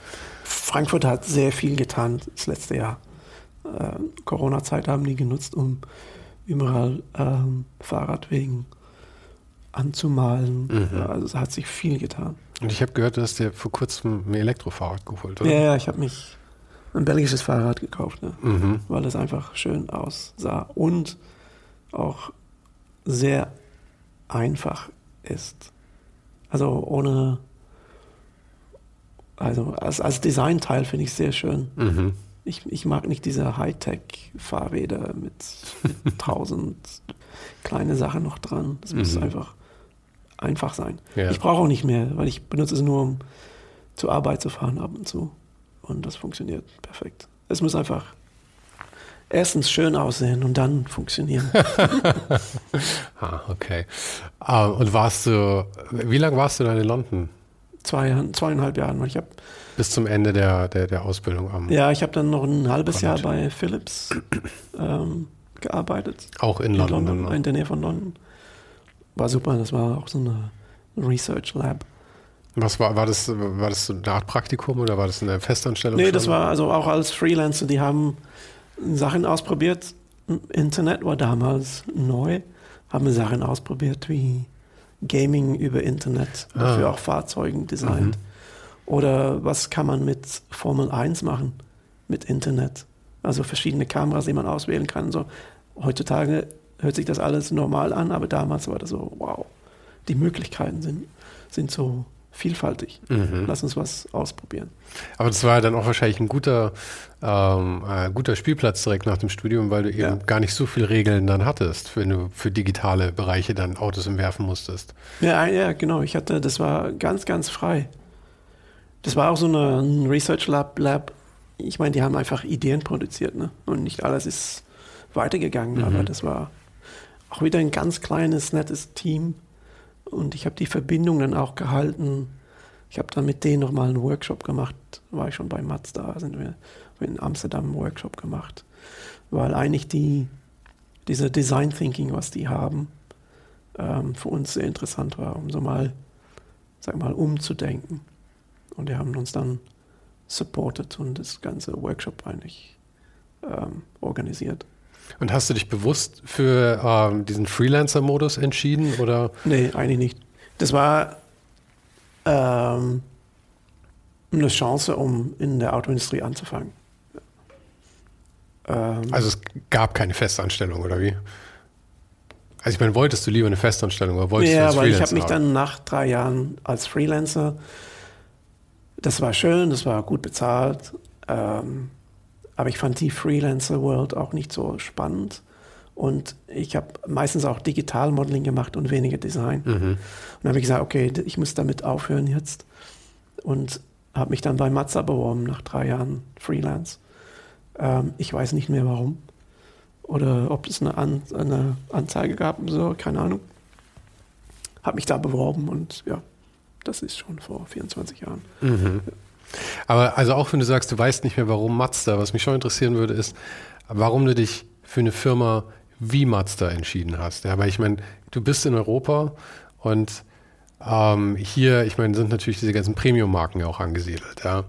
Frankfurt hat sehr viel getan das letzte Jahr. Äh, Corona-Zeit haben die genutzt, um überall ähm, Fahrradwegen anzumalen. Mhm. Also es hat sich viel getan. Und ich habe gehört, du hast dir vor kurzem ein Elektrofahrrad geholt, oder? Ja, ja ich habe mich ein belgisches Fahrrad gekauft, ne? mhm. weil es einfach schön aussah und auch sehr einfach ist. Also ohne, also als, als Designteil finde ich sehr schön. Mhm. Ich, ich mag nicht diese Hightech-Fahrräder mit, mit tausend kleine Sachen noch dran. Das muss mhm. einfach einfach sein. Ja. Ich brauche auch nicht mehr, weil ich benutze es nur, um zur Arbeit zu fahren ab und zu. Und das funktioniert perfekt. Es muss einfach erstens schön aussehen und dann funktionieren. ah, okay. Uh, und warst du, wie lange warst du dann in London? Zwei, zweieinhalb Jahren. Ich hab, Bis zum Ende der, der, der Ausbildung am. Ja, ich habe dann noch ein halbes College. Jahr bei Philips ähm, gearbeitet. Auch in, in London? London in der Nähe von London. War super, das war auch so eine Research Lab. Was war, war das, war das so eine Art Praktikum oder war das eine Festanstellung? Nee, schon? das war also auch als Freelancer, die haben Sachen ausprobiert. Internet war damals neu, haben Sachen ausprobiert wie Gaming über Internet, ah. dafür auch Fahrzeugen designt. Mhm. Oder was kann man mit Formel 1 machen, mit Internet? Also verschiedene Kameras, die man auswählen kann. So, heutzutage hört sich das alles normal an, aber damals war das so, wow, die Möglichkeiten sind, sind so vielfältig. Mhm. Lass uns was ausprobieren. Aber das war dann auch wahrscheinlich ein guter, ähm, äh, guter Spielplatz direkt nach dem Studium, weil du eben ja. gar nicht so viele Regeln dann hattest, wenn du für digitale Bereiche dann Autos entwerfen musstest. Ja, ja, genau. Ich hatte, das war ganz, ganz frei. Das war auch so eine, ein Research Lab, Lab. Ich meine, die haben einfach Ideen produziert, ne? Und nicht alles ist weitergegangen, mhm. aber das war auch wieder ein ganz kleines, nettes Team und ich habe die Verbindung dann auch gehalten. Ich habe dann mit denen nochmal einen Workshop gemacht. War ich schon bei Mazda, sind wir in Amsterdam einen Workshop gemacht. Weil eigentlich die, diese Design Thinking, was die haben, ähm, für uns sehr interessant war, um so mal, sag mal, umzudenken. Und die haben uns dann supported und das ganze Workshop eigentlich ähm, organisiert. Und hast du dich bewusst für ähm, diesen Freelancer-Modus entschieden? Oder? Nee, eigentlich nicht. Das war, ähm, eine Chance, um in der Autoindustrie anzufangen. Ähm, also es gab keine Festanstellung, oder wie? Also ich meine, wolltest du lieber eine Festanstellung oder wolltest ja, du als weil ich habe mich dann nach drei Jahren als Freelancer, das war schön, das war gut bezahlt, ähm, aber ich fand die Freelancer-World auch nicht so spannend. Und ich habe meistens auch Digital-Modeling gemacht und weniger Design. Mhm. Und dann habe ich gesagt, okay, ich muss damit aufhören jetzt. Und habe mich dann bei Mazda beworben nach drei Jahren Freelance. Ähm, ich weiß nicht mehr warum. Oder ob es eine, An eine Anzeige gab und so, keine Ahnung. Habe mich da beworben und ja, das ist schon vor 24 Jahren. Mhm. Aber also auch wenn du sagst, du weißt nicht mehr, warum Mazda, was mich schon interessieren würde, ist, warum du dich für eine Firma wie Mazda entschieden hast. Ja, weil ich meine, du bist in Europa und ähm, hier, ich meine, sind natürlich diese ganzen Premium-Marken ja auch angesiedelt. Ja.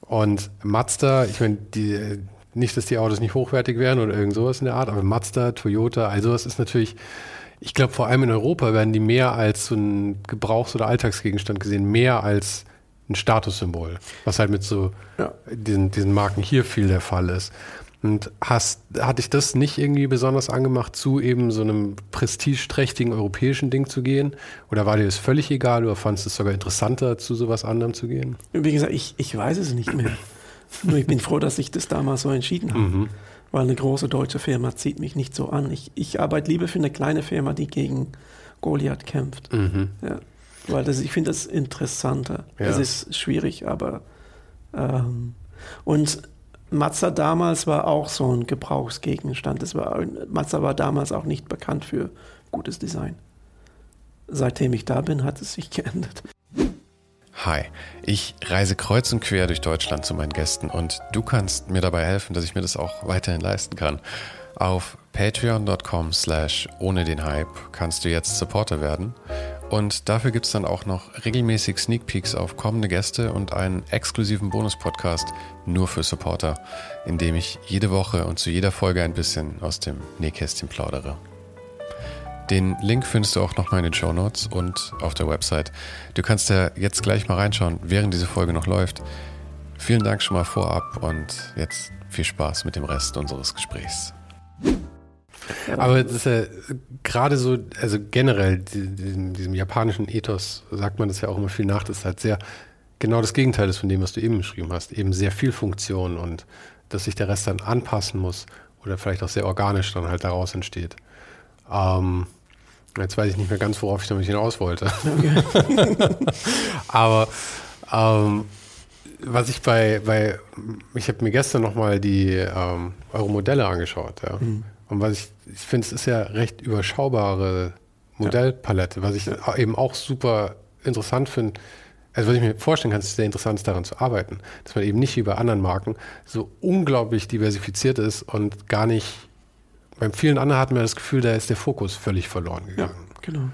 Und Mazda, ich meine, die, nicht, dass die Autos nicht hochwertig wären oder irgend sowas in der Art, aber Mazda, Toyota, also das ist natürlich, ich glaube, vor allem in Europa werden die mehr als so ein Gebrauchs- oder Alltagsgegenstand gesehen, mehr als ein Statussymbol, was halt mit so ja. diesen, diesen Marken hier viel der Fall ist. Und hast, hat dich das nicht irgendwie besonders angemacht, zu eben so einem prestigeträchtigen europäischen Ding zu gehen? Oder war dir das völlig egal oder fandest du es sogar interessanter, zu sowas anderem zu gehen? Wie gesagt, ich, ich weiß es nicht mehr. Nur ich bin froh, dass ich das damals so entschieden habe. Mhm. Weil eine große deutsche Firma zieht mich nicht so an. Ich, ich arbeite lieber für eine kleine Firma, die gegen Goliath kämpft. Mhm. Ja. Weil das, ich finde das interessanter. Ja. Es ist schwierig, aber ähm, und Mazda damals war auch so ein Gebrauchsgegenstand. Das war, Mazda war damals auch nicht bekannt für gutes Design. Seitdem ich da bin, hat es sich geändert. Hi, ich reise kreuz und quer durch Deutschland zu meinen Gästen und du kannst mir dabei helfen, dass ich mir das auch weiterhin leisten kann. Auf patreon.com slash ohne den Hype kannst du jetzt Supporter werden und dafür gibt es dann auch noch regelmäßig Sneak Peeks auf kommende Gäste und einen exklusiven Bonus-Podcast nur für Supporter, in dem ich jede Woche und zu jeder Folge ein bisschen aus dem Nähkästchen plaudere. Den Link findest du auch nochmal in den Show Notes und auf der Website. Du kannst ja jetzt gleich mal reinschauen, während diese Folge noch läuft. Vielen Dank schon mal vorab und jetzt viel Spaß mit dem Rest unseres Gesprächs. Aber das ist ja gerade so, also generell diesem, diesem, japanischen Ethos sagt man das ja auch immer viel nach, das ist halt sehr genau das Gegenteil ist von dem, was du eben beschrieben hast. Eben sehr viel Funktion und dass sich der Rest dann anpassen muss oder vielleicht auch sehr organisch dann halt daraus entsteht. Ähm, jetzt weiß ich nicht mehr ganz, worauf ich damit hinaus wollte. Okay. Aber ähm, was ich bei, bei ich habe mir gestern nochmal die ähm, eure Modelle angeschaut, ja. Mhm. Und was ich, ich finde, es ist ja recht überschaubare Modellpalette, was ich eben auch super interessant finde. Also was ich mir vorstellen kann, ist sehr interessant daran zu arbeiten, dass man eben nicht wie bei anderen Marken so unglaublich diversifiziert ist und gar nicht, beim vielen anderen hat man das Gefühl, da ist der Fokus völlig verloren gegangen. Ja, genau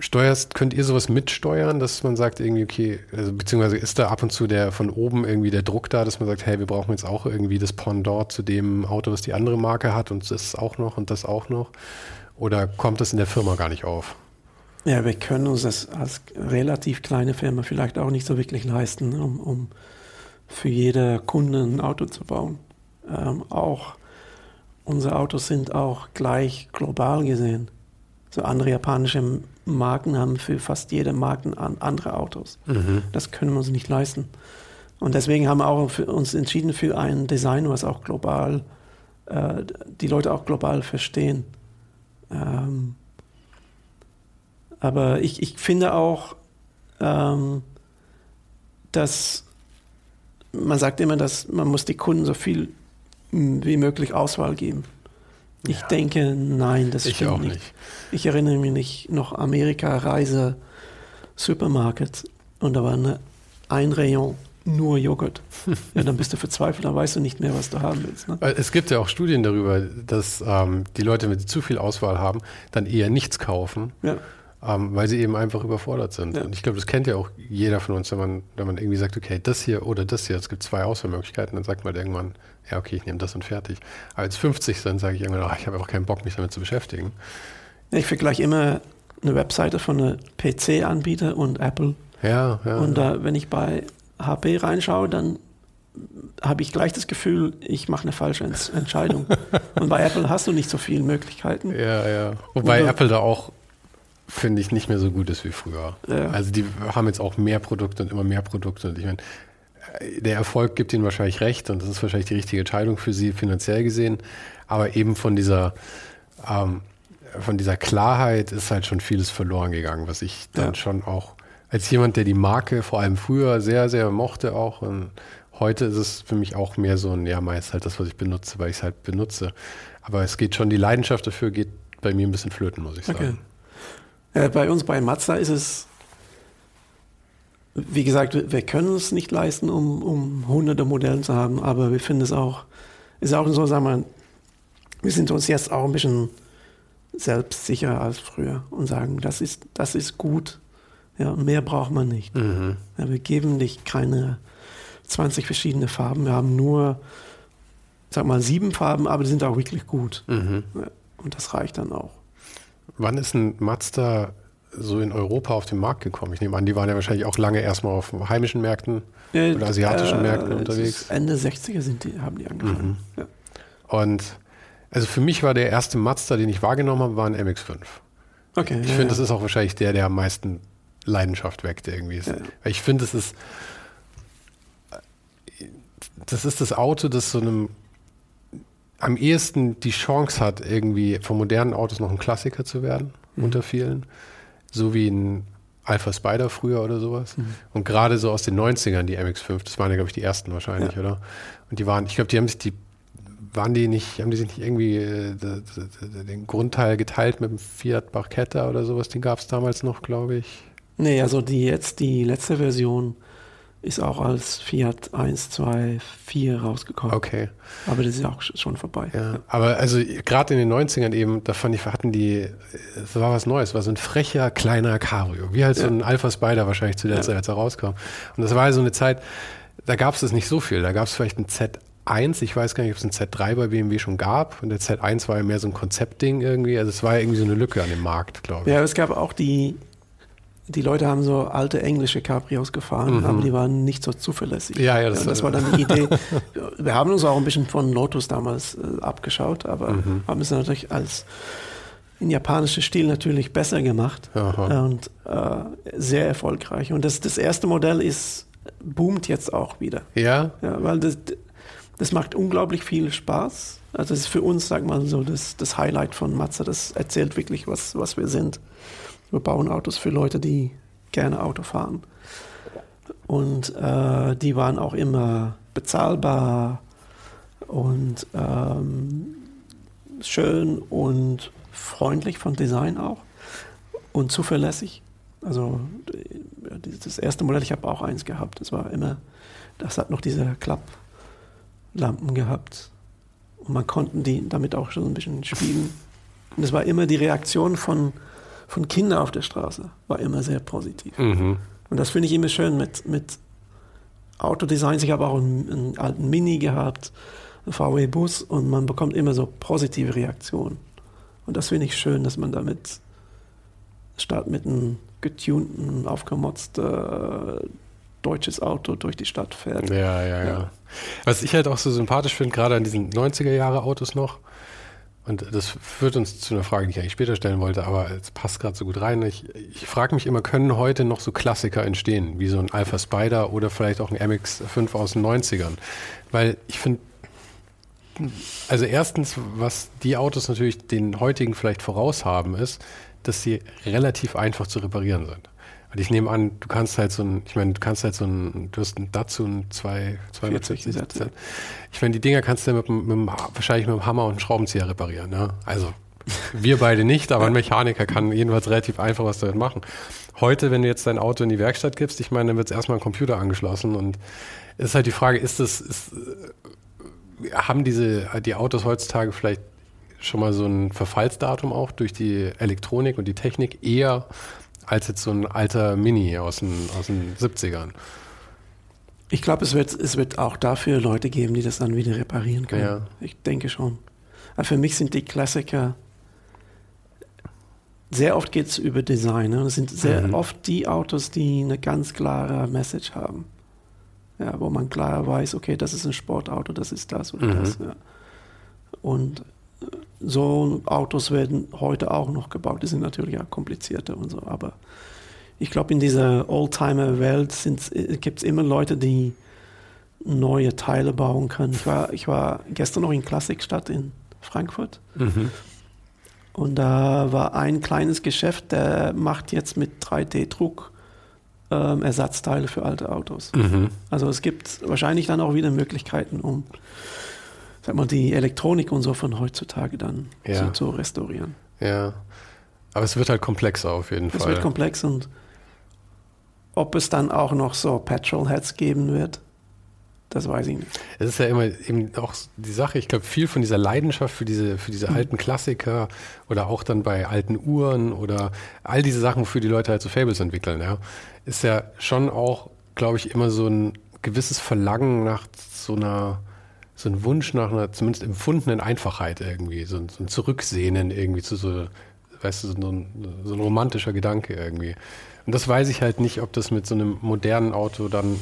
steuerst, könnt ihr sowas mitsteuern, dass man sagt irgendwie, okay, also, beziehungsweise ist da ab und zu der von oben irgendwie der Druck da, dass man sagt, hey, wir brauchen jetzt auch irgendwie das Pendant zu dem Auto, was die andere Marke hat und das auch noch und das auch noch? Oder kommt das in der Firma gar nicht auf? Ja, wir können uns das als relativ kleine Firma vielleicht auch nicht so wirklich leisten, um, um für jede Kunde ein Auto zu bauen. Ähm, auch unsere Autos sind auch gleich global gesehen. So andere japanische Marken haben für fast jede Marke andere Autos. Mhm. Das können wir uns nicht leisten. Und deswegen haben wir auch uns entschieden für ein Design, was auch global, äh, die Leute auch global verstehen. Ähm, aber ich, ich finde auch, ähm, dass man sagt immer, dass man muss die Kunden so viel wie möglich Auswahl geben. Ich ja. denke, nein, das ich stimmt auch nicht. nicht. Ich erinnere mich nicht noch Amerika-Reise Supermarket und da war eine, ein Rayon nur Joghurt. ja, dann bist du verzweifelt, dann weißt du nicht mehr, was du haben willst. Ne? Es gibt ja auch Studien darüber, dass ähm, die Leute, wenn sie zu viel Auswahl haben, dann eher nichts kaufen. Ja. Ähm, weil sie eben einfach überfordert sind. Ja. Und ich glaube, das kennt ja auch jeder von uns, wenn man, wenn man irgendwie sagt, okay, das hier oder das hier, es gibt zwei Auswahlmöglichkeiten, dann sagt man irgendwann, ja, okay, ich nehme das und fertig. Aber als 50 sind, sage ich irgendwann, ach, ich habe einfach keinen Bock, mich damit zu beschäftigen. Ich vergleiche immer eine Webseite von einem PC-Anbieter und Apple. Ja, ja. Und da, wenn ich bei HP reinschaue, dann habe ich gleich das Gefühl, ich mache eine falsche Entscheidung. Und bei Apple hast du nicht so viele Möglichkeiten. Ja, ja. Wobei Apple da auch, finde ich, nicht mehr so gut ist wie früher. Ja. Also die haben jetzt auch mehr Produkte und immer mehr Produkte. Und ich meine, der Erfolg gibt ihnen wahrscheinlich recht und das ist wahrscheinlich die richtige Entscheidung für sie finanziell gesehen. Aber eben von dieser, ähm, von dieser Klarheit ist halt schon vieles verloren gegangen, was ich dann ja. schon auch als jemand, der die Marke vor allem früher sehr, sehr mochte auch und Heute ist es für mich auch mehr so ein, ja, meist halt das, was ich benutze, weil ich es halt benutze. Aber es geht schon, die Leidenschaft dafür geht bei mir ein bisschen flöten, muss ich sagen. Äh, bei uns bei Mazda ist es, wie gesagt, wir können es nicht leisten, um, um hunderte Modelle zu haben, aber wir finden es auch, ist auch so, sagen wir, wir sind uns jetzt auch ein bisschen selbstsicherer als früher und sagen, das ist, das ist gut. Ja, mehr braucht man nicht. Mhm. Ja, wir geben dich keine 20 verschiedene Farben. Wir haben nur, sag mal, sieben Farben, aber die sind auch wirklich gut. Mhm. Und das reicht dann auch. Wann ist ein Mazda so in Europa auf den Markt gekommen? Ich nehme an, die waren ja wahrscheinlich auch lange erstmal auf heimischen Märkten äh, oder asiatischen äh, Märkten unterwegs. Ende 60er sind die, haben die angefangen. Mhm. Ja. Und also für mich war der erste Mazda, den ich wahrgenommen habe, war ein MX5. Okay. Ich ja, finde, ja. das ist auch wahrscheinlich der, der am meisten Leidenschaft weckt irgendwie. Ja. Ich finde, es ist das ist das Auto, das so einem am ehesten die Chance hat, irgendwie von modernen Autos noch ein Klassiker zu werden, mhm. unter vielen. So wie ein Alpha Spider früher oder sowas. Mhm. Und gerade so aus den 90ern, die MX5, das waren ja, glaube ich, die ersten wahrscheinlich, ja. oder? Und die waren, ich glaube, die haben sich die, waren die nicht, haben die sich nicht irgendwie äh, den Grundteil geteilt mit dem Fiat Barchetta oder sowas? Den gab es damals noch, glaube ich. Nee, also die jetzt, die letzte Version ist auch als Fiat 1, 2, 4 rausgekommen. Okay. Aber das ist auch schon vorbei. Ja, aber also gerade in den 90ern eben, da fand ich, hatten die, es war was Neues, war so ein frecher, kleiner Cabrio. Wie halt ja. so ein Alpha Spider wahrscheinlich zu der ja. Zeit, als er rauskam. Und das war so eine Zeit, da gab es das nicht so viel. Da gab es vielleicht ein Z1, ich weiß gar nicht, ob es ein Z3 bei BMW schon gab. Und der Z1 war ja mehr so ein Konzeptding irgendwie. Also es war ja irgendwie so eine Lücke an dem Markt, glaube ich. Ja, es gab auch die die Leute haben so alte englische Cabrios gefahren, mhm. aber die waren nicht so zuverlässig. Ja, ja, das, das war dann die Idee. Wir haben uns auch ein bisschen von Lotus damals äh, abgeschaut, aber mhm. haben es natürlich als in japanischer Stil natürlich besser gemacht Aha. und äh, sehr erfolgreich. Und das, das erste Modell ist boomt jetzt auch wieder. Ja. ja weil das, das macht unglaublich viel Spaß. Also das ist für uns, sag mal so, das, das Highlight von Mazda. Das erzählt wirklich, was, was wir sind. Wir bauen Autos für Leute, die gerne Auto fahren. Und äh, die waren auch immer bezahlbar und ähm, schön und freundlich von Design auch und zuverlässig. Also das erste Modell, ich habe auch eins gehabt. Das war immer, das hat noch diese Klapplampen gehabt und man konnte die damit auch schon ein bisschen spielen. Und es war immer die Reaktion von von Kindern auf der Straße war immer sehr positiv. Mhm. Und das finde ich immer schön mit, mit Autodesigns. Ich habe auch einen, einen alten Mini gehabt, einen VW-Bus und man bekommt immer so positive Reaktionen. Und das finde ich schön, dass man damit statt mit einem getunten, aufgemotzten äh, deutsches Auto durch die Stadt fährt. Ja, ja, ja, ja. Was ich halt auch so sympathisch finde, gerade an diesen 90er-Jahre-Autos noch, und das führt uns zu einer Frage, die ich eigentlich später stellen wollte, aber es passt gerade so gut rein. Ich, ich frage mich immer, können heute noch so Klassiker entstehen, wie so ein Alpha Spider oder vielleicht auch ein MX5 aus den 90ern? Weil ich finde, also erstens, was die Autos natürlich den heutigen vielleicht voraus haben, ist, dass sie relativ einfach zu reparieren sind. Und ich nehme an, du kannst halt so ein, ich meine, du kannst halt so ein, du hast Datsun ein 260 Sätze. Ich meine, die Dinger kannst du mit, mit, mit, wahrscheinlich mit einem Hammer und einem Schraubenzieher reparieren. Ne? Also wir beide nicht, aber ein Mechaniker kann jedenfalls relativ einfach was damit machen. Heute, wenn du jetzt dein Auto in die Werkstatt gibst, ich meine, dann wird es erstmal ein Computer angeschlossen und ist halt die Frage, ist das, ist, haben diese, die Autos heutzutage vielleicht schon mal so ein Verfallsdatum auch durch die Elektronik und die Technik eher als jetzt so ein alter Mini aus den, aus den 70ern. Ich glaube, es wird, es wird auch dafür Leute geben, die das dann wieder reparieren können. Ja. Ich denke schon. Aber für mich sind die Klassiker, sehr oft geht es über Design. Ne? Das sind sehr mhm. oft die Autos, die eine ganz klare Message haben. ja, wo man klar weiß, okay, das ist ein Sportauto, das ist das oder Mhm. das. Ja. Und so Autos werden heute auch noch gebaut. Die sind natürlich auch komplizierter und so, aber ich glaube, in dieser Oldtimer-Welt gibt es immer Leute, die neue Teile bauen können. Ich war, ich war gestern noch in Klassikstadt in Frankfurt Mhm. und da war ein kleines Geschäft, der macht jetzt mit 3D-Druck ähm, Ersatzteile für alte Autos. Mhm. Also es gibt wahrscheinlich dann auch wieder Möglichkeiten, um sag mal, die Elektronik und so von heutzutage dann Ja. zu, zu restaurieren. Ja. Aber es wird halt komplexer auf jeden Es Fall. wird komplex und ob es dann auch noch so Petrolheads geben wird, das weiß ich nicht. Es ist ja immer eben auch die Sache, ich glaube, viel von dieser Leidenschaft für diese, für Mhm. diese alten Klassiker oder auch dann bei alten Uhren oder all diese Sachen, wofür die Leute halt so Fables entwickeln, ja, ist ja schon auch, glaube ich, immer so ein gewisses Verlangen nach so einer, so ein Wunsch nach einer zumindest empfundenen Einfachheit irgendwie, so ein, so ein Zurücksehnen irgendwie zu so, weißt du, so ein, so ein romantischer Gedanke irgendwie. Und das weiß ich halt nicht, ob das mit so einem modernen Auto dann,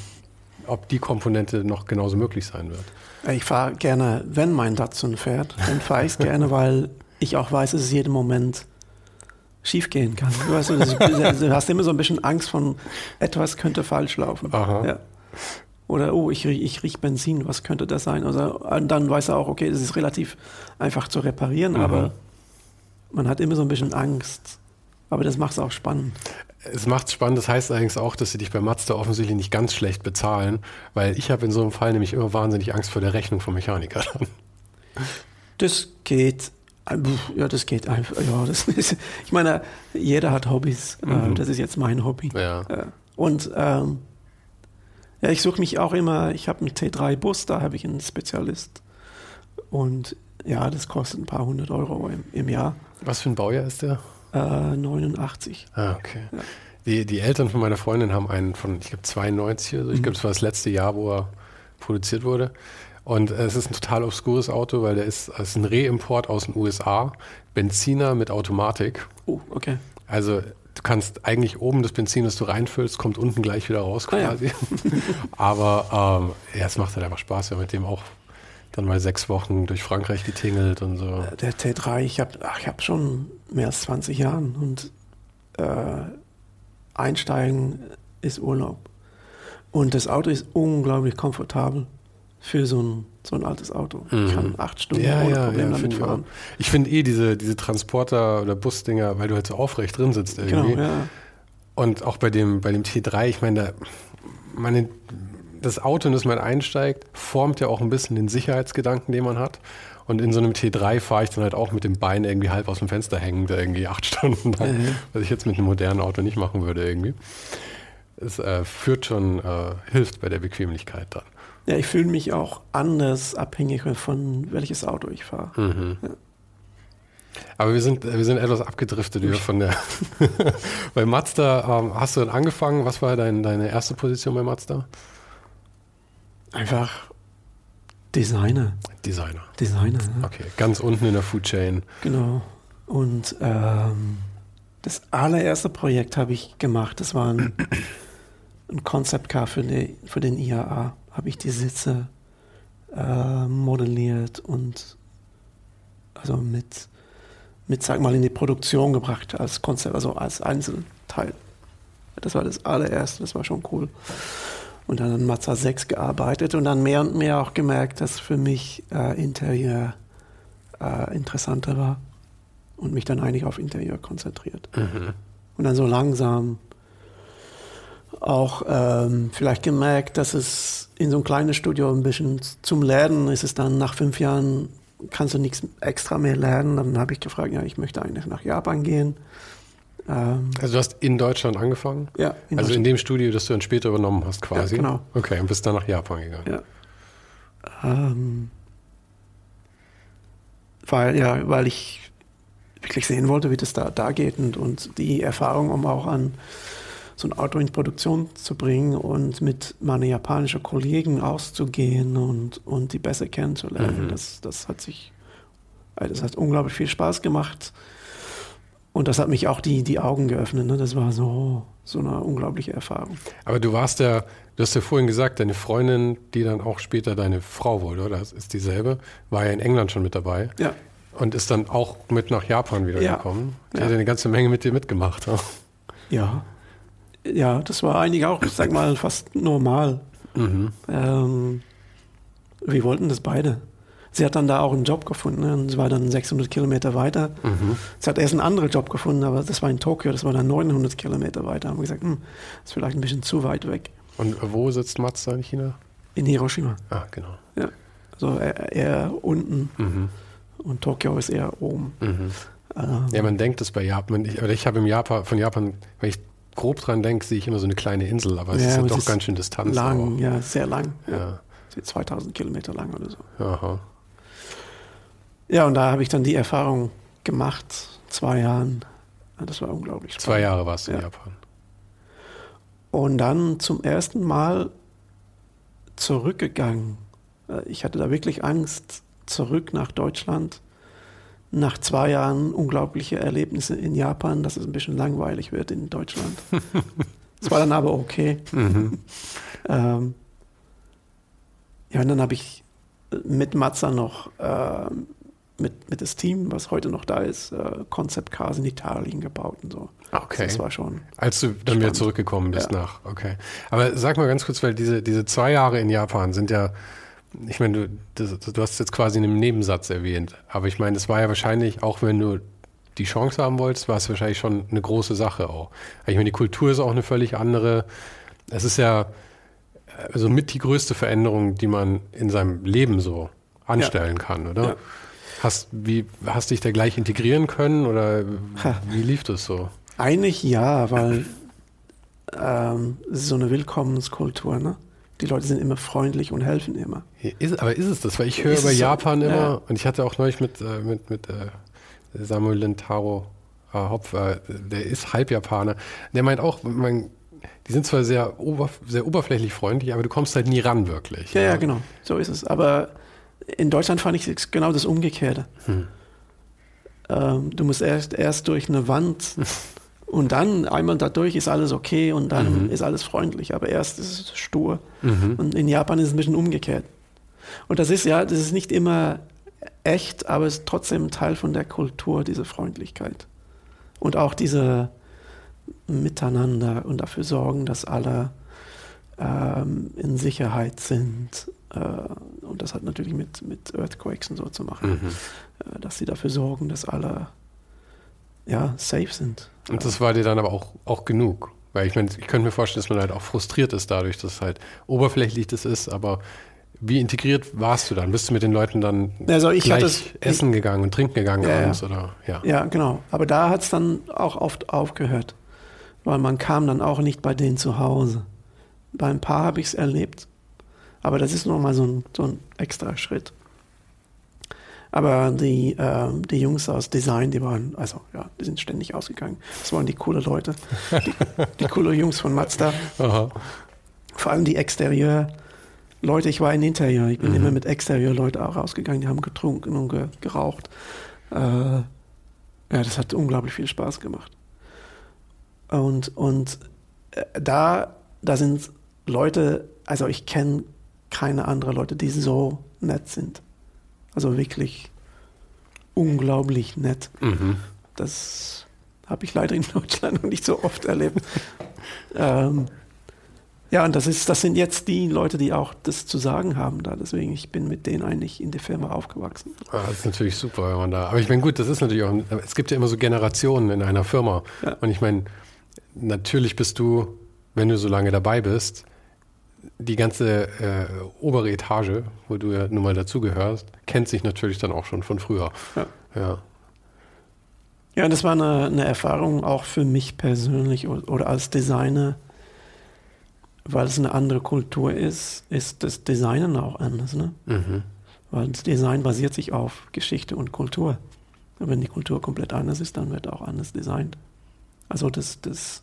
ob die Komponente noch genauso möglich sein wird. Ich fahre gerne, wenn mein Datsun fährt, dann fahre ich es gerne, weil ich auch weiß, dass es jeden Moment schief gehen kann. Du, weißt, du, du hast immer so ein bisschen Angst von, etwas könnte falsch laufen. Aha. Ja. Oder, oh, ich, riech- ich rieche Benzin, was könnte das sein? Also, und dann weiß er auch, okay, das ist relativ einfach zu reparieren, Mhm. aber man hat immer so ein bisschen Angst. Aber das macht es auch spannend. Es macht spannend, das heißt allerdings auch, dass sie dich bei Mazda offensichtlich nicht ganz schlecht bezahlen, weil ich habe in so einem Fall nämlich immer wahnsinnig Angst vor der Rechnung vom Mechaniker. Das geht, äh, ja, das geht einfach. Ja, das ist, ich meine, jeder hat Hobbys. Äh, Mhm. Das ist jetzt mein Hobby. Ja. Äh, Und ähm, ja, ich suche mich auch immer, ich habe einen T3-Bus, da habe ich einen Spezialist. Und ja, das kostet ein paar hundert Euro im, im Jahr. Was für ein Baujahr ist der? Äh, 89. Ah, okay. Ja. Die, die Eltern von meiner Freundin haben einen von, ich glaube, 92 oder so. Ich Mhm. glaube, das war das letzte Jahr, wo er produziert wurde. Und äh, es ist ein total obskures Auto, weil der ist, es ist ein Reimport aus den USA. Benziner mit Automatik. Oh, okay. Also du kannst eigentlich oben das Benzin, das du reinfüllst, kommt unten gleich wieder raus Ah, ja. quasi. Aber ähm, ja, es macht halt einfach Spaß. Wir haben mit dem auch dann mal sechs Wochen durch Frankreich getingelt und so. Der T3, ich habe ich hab schon mehr als 20 Jahren und äh, einsteigen ist Urlaub. Und das Auto ist unglaublich komfortabel für so ein, so ein altes Auto. Ich Mhm. kann acht Stunden Ja, ohne ja, Probleme ja, damit ich auch. fahren. Ich finde eh diese, diese Transporter- oder Busdinger, weil du halt so aufrecht drin sitzt irgendwie. Genau, ja. Und auch bei dem, bei dem T3, ich meine, da, meine, das Auto, in das man einsteigt, formt ja auch ein bisschen den Sicherheitsgedanken, den man hat. Und in so einem T3 fahre ich dann halt auch mit dem Bein irgendwie halb aus dem Fenster hängend, irgendwie acht Stunden lang, Mhm. was ich jetzt mit einem modernen Auto nicht machen würde irgendwie. Es äh, führt schon, äh, hilft bei der Bequemlichkeit dann. Ja, ich fühle mich auch anders abhängig von welches Auto ich fahre. Mhm. Aber wir sind, wir sind etwas abgedriftet wieder von der. bei Mazda ähm, hast du dann angefangen. Was war dein, deine erste Position bei Mazda? Einfach Designer. Designer. Designer, ne? Okay, ganz unten in der Food Chain. Genau. Und ähm, das allererste Projekt habe ich gemacht. Das war ein, ein Concept Car für, die, für den IAA. Habe ich die Sitze äh, modelliert und also mit, mit, sag mal, in die Produktion gebracht als Konzept, also als Einzelteil. Das war das allererste, das war schon cool. Und dann an Mazda 6 gearbeitet und dann mehr und mehr auch gemerkt, dass für mich äh, Interieur äh, interessanter war und mich dann eigentlich auf Interieur konzentriert. Mhm. Und dann so langsam auch ähm, vielleicht gemerkt, dass es in so einem kleinen Studio ein bisschen zum Lernen ist es dann nach fünf Jahren kannst du nichts extra mehr lernen. Dann habe ich gefragt, ja, ich möchte eigentlich nach Japan gehen. Ähm, Also du hast in Deutschland angefangen? ja, in also in dem Studio, das du dann später übernommen hast quasi? Ja, genau. Okay, und bist dann nach Japan gegangen. Ja. Ähm, weil, ja, weil ich wirklich sehen wollte, wie das da, da geht und, und die Erfahrung, um auch an so ein Auto in Produktion zu bringen und mit meinen japanischen Kollegen auszugehen und, und die besser kennenzulernen. Mhm. Das, das hat sich, äh, das hat unglaublich viel Spaß gemacht. Und das hat mich auch die, die Augen geöffnet. Ne? Das war so, so eine unglaubliche Erfahrung. Aber du warst ja, du hast ja vorhin gesagt, deine Freundin, die dann auch später deine Frau wurde, oder? Das ist dieselbe, war ja in England schon mit dabei. Ja. Und ist dann auch mit nach Japan wieder Ja. gekommen. Die Ja. hat ja eine ganze Menge mit dir mitgemacht. Ja. Ja. Das war eigentlich auch, ich sag mal, fast normal. Mhm. Ähm, wir wollten das beide. Sie hat dann da auch einen Job gefunden ne? und sie war dann 600 Kilometer weiter. Mhm. Sie hat erst einen anderen Job gefunden, aber das war in Tokio, das war dann 900 Kilometer weiter. Haben wir gesagt, hm, das ist vielleicht ein bisschen zu weit weg. Und wo sitzt Mazda in China? In Hiroshima. Ah, genau. Ja. Also eher, eher unten Mhm. und Tokio ist eher oben. Mhm. Ähm, Ja, man denkt es bei Japan. Ich, ich habe im Japan, von Japan, wenn ich grob dran denke, sehe ich immer so eine kleine Insel, aber es Ja, ist ja doch ist ganz schön Distanz. lang, auch. ja, sehr lang. Ja. Ja. Sie 2000 Kilometer lang oder so. Aha. Ja, und da habe ich dann die Erfahrung gemacht, zwei Jahren. Ja, Das war unglaublich spannend. Zwei Jahre warst du in Ja. Japan. Und dann zum ersten Mal zurückgegangen. Äh, Ich hatte da wirklich Angst, zurück nach Deutschland. Nach zwei Jahren unglaubliche Erlebnisse in Japan, dass es ein bisschen langweilig wird in Deutschland. Es war dann aber okay. Mhm. Ähm, ja, und dann habe ich mit Mazda noch ähm, mit, mit das Team, was heute noch da ist, äh, Concept Cars in Italien gebaut und so. Okay. Das war schon. Als du dann wieder Spannend. zurückgekommen bist Ja. nach, okay. Aber sag mal ganz kurz, weil diese, diese zwei Jahre in Japan sind ja, ich meine, du, das, du hast es jetzt quasi in einem Nebensatz erwähnt, aber ich meine, das war ja wahrscheinlich, auch wenn du die Chance haben wolltest, war es wahrscheinlich schon eine große Sache auch. Ich meine, die Kultur ist auch eine völlig andere. Es ist ja also mit die größte Veränderung, die man in seinem Leben so anstellen kann, oder? Ja. Hast, wie, hast dich da gleich integrieren können oder wie lief das so? Eigentlich ja, weil ähm, es ist so eine Willkommenskultur, ne? Die Leute sind immer freundlich und helfen immer. Ist, aber ist es das? Weil ich höre über es so? Japan immer, Ja. und ich hatte auch neulich mit, äh, mit, mit äh, Samuel Lintaro äh, Hopf, äh, der ist Halbjapaner, der meint auch, man, die sind zwar sehr, oberf sehr oberflächlich freundlich, aber du kommst halt nie ran wirklich. Ja, ja, genau. So ist es. Aber in Deutschland fand ich genau das Umgekehrte. Hm. Ähm, du musst erst, erst durch eine Wand und dann einmal dadurch ist alles okay und dann Mhm. ist alles freundlich. Aber erst ist es stur. Mhm. Und in Japan ist es ein bisschen umgekehrt. Und das ist ja, das ist nicht immer echt, aber es ist trotzdem Teil von der Kultur, diese Freundlichkeit. Und auch diese Miteinander und dafür sorgen, dass alle ähm, in Sicherheit sind. Äh, und das hat natürlich mit, mit Earthquakes und so zu machen, Mhm. äh, dass sie dafür sorgen, dass alle ja, safe sind. Und das war dir dann aber auch, auch genug. Weil ich meine, ich könnte mir vorstellen, dass man halt auch frustriert ist dadurch, dass halt oberflächlich das ist, aber wie integriert warst du dann? Bist du mit den Leuten dann Also ich gleich es- essen gegangen und trinken gegangen Ja, ja. abends? Oder? Ja. Ja, genau. Aber da hat es dann auch oft aufgehört, weil man kam dann auch nicht bei denen zu Hause. Bei ein paar habe ich es erlebt, aber das ist nochmal so ein, so ein extra Schritt. Aber die, ähm, die Jungs aus Design, die waren, also ja, die sind ständig ausgegangen. Das waren die coole Leute, die, die coole Jungs von Mazda. Aha. Vor allem die Exterieur-Leute, ich war in Interieur, ich bin Mhm. immer mit Exterieur-Leuten auch rausgegangen, die haben getrunken und ge geraucht. Äh, ja, das hat unglaublich viel Spaß gemacht. Und, und äh, da, da sind Leute, also ich kenne keine anderen Leute, die so nett sind. Also wirklich unglaublich nett. Mhm. Das habe ich leider in Deutschland noch nicht so oft erlebt. ähm, ja, und das, ist, das sind jetzt die Leute, die auch das zu sagen haben da. Deswegen, ich bin mit denen eigentlich in der Firma aufgewachsen. Ah, das ist natürlich super, wenn man da. Aber ich meine, gut, das ist natürlich auch. Es gibt ja immer so Generationen in einer Firma. Ja. Und ich meine, natürlich bist du, wenn du so lange dabei bist, die ganze äh, obere Etage, wo du ja nun mal dazugehörst, kennt sich natürlich dann auch schon von früher. Ja. Ja. Ja, das war eine, eine Erfahrung auch für mich persönlich oder als Designer, weil es eine andere Kultur ist, ist das Designen auch anders. Ne? Mhm. Weil das Design basiert sich auf Geschichte und Kultur. Und wenn die Kultur komplett anders ist, dann wird auch anders designt. Also das, das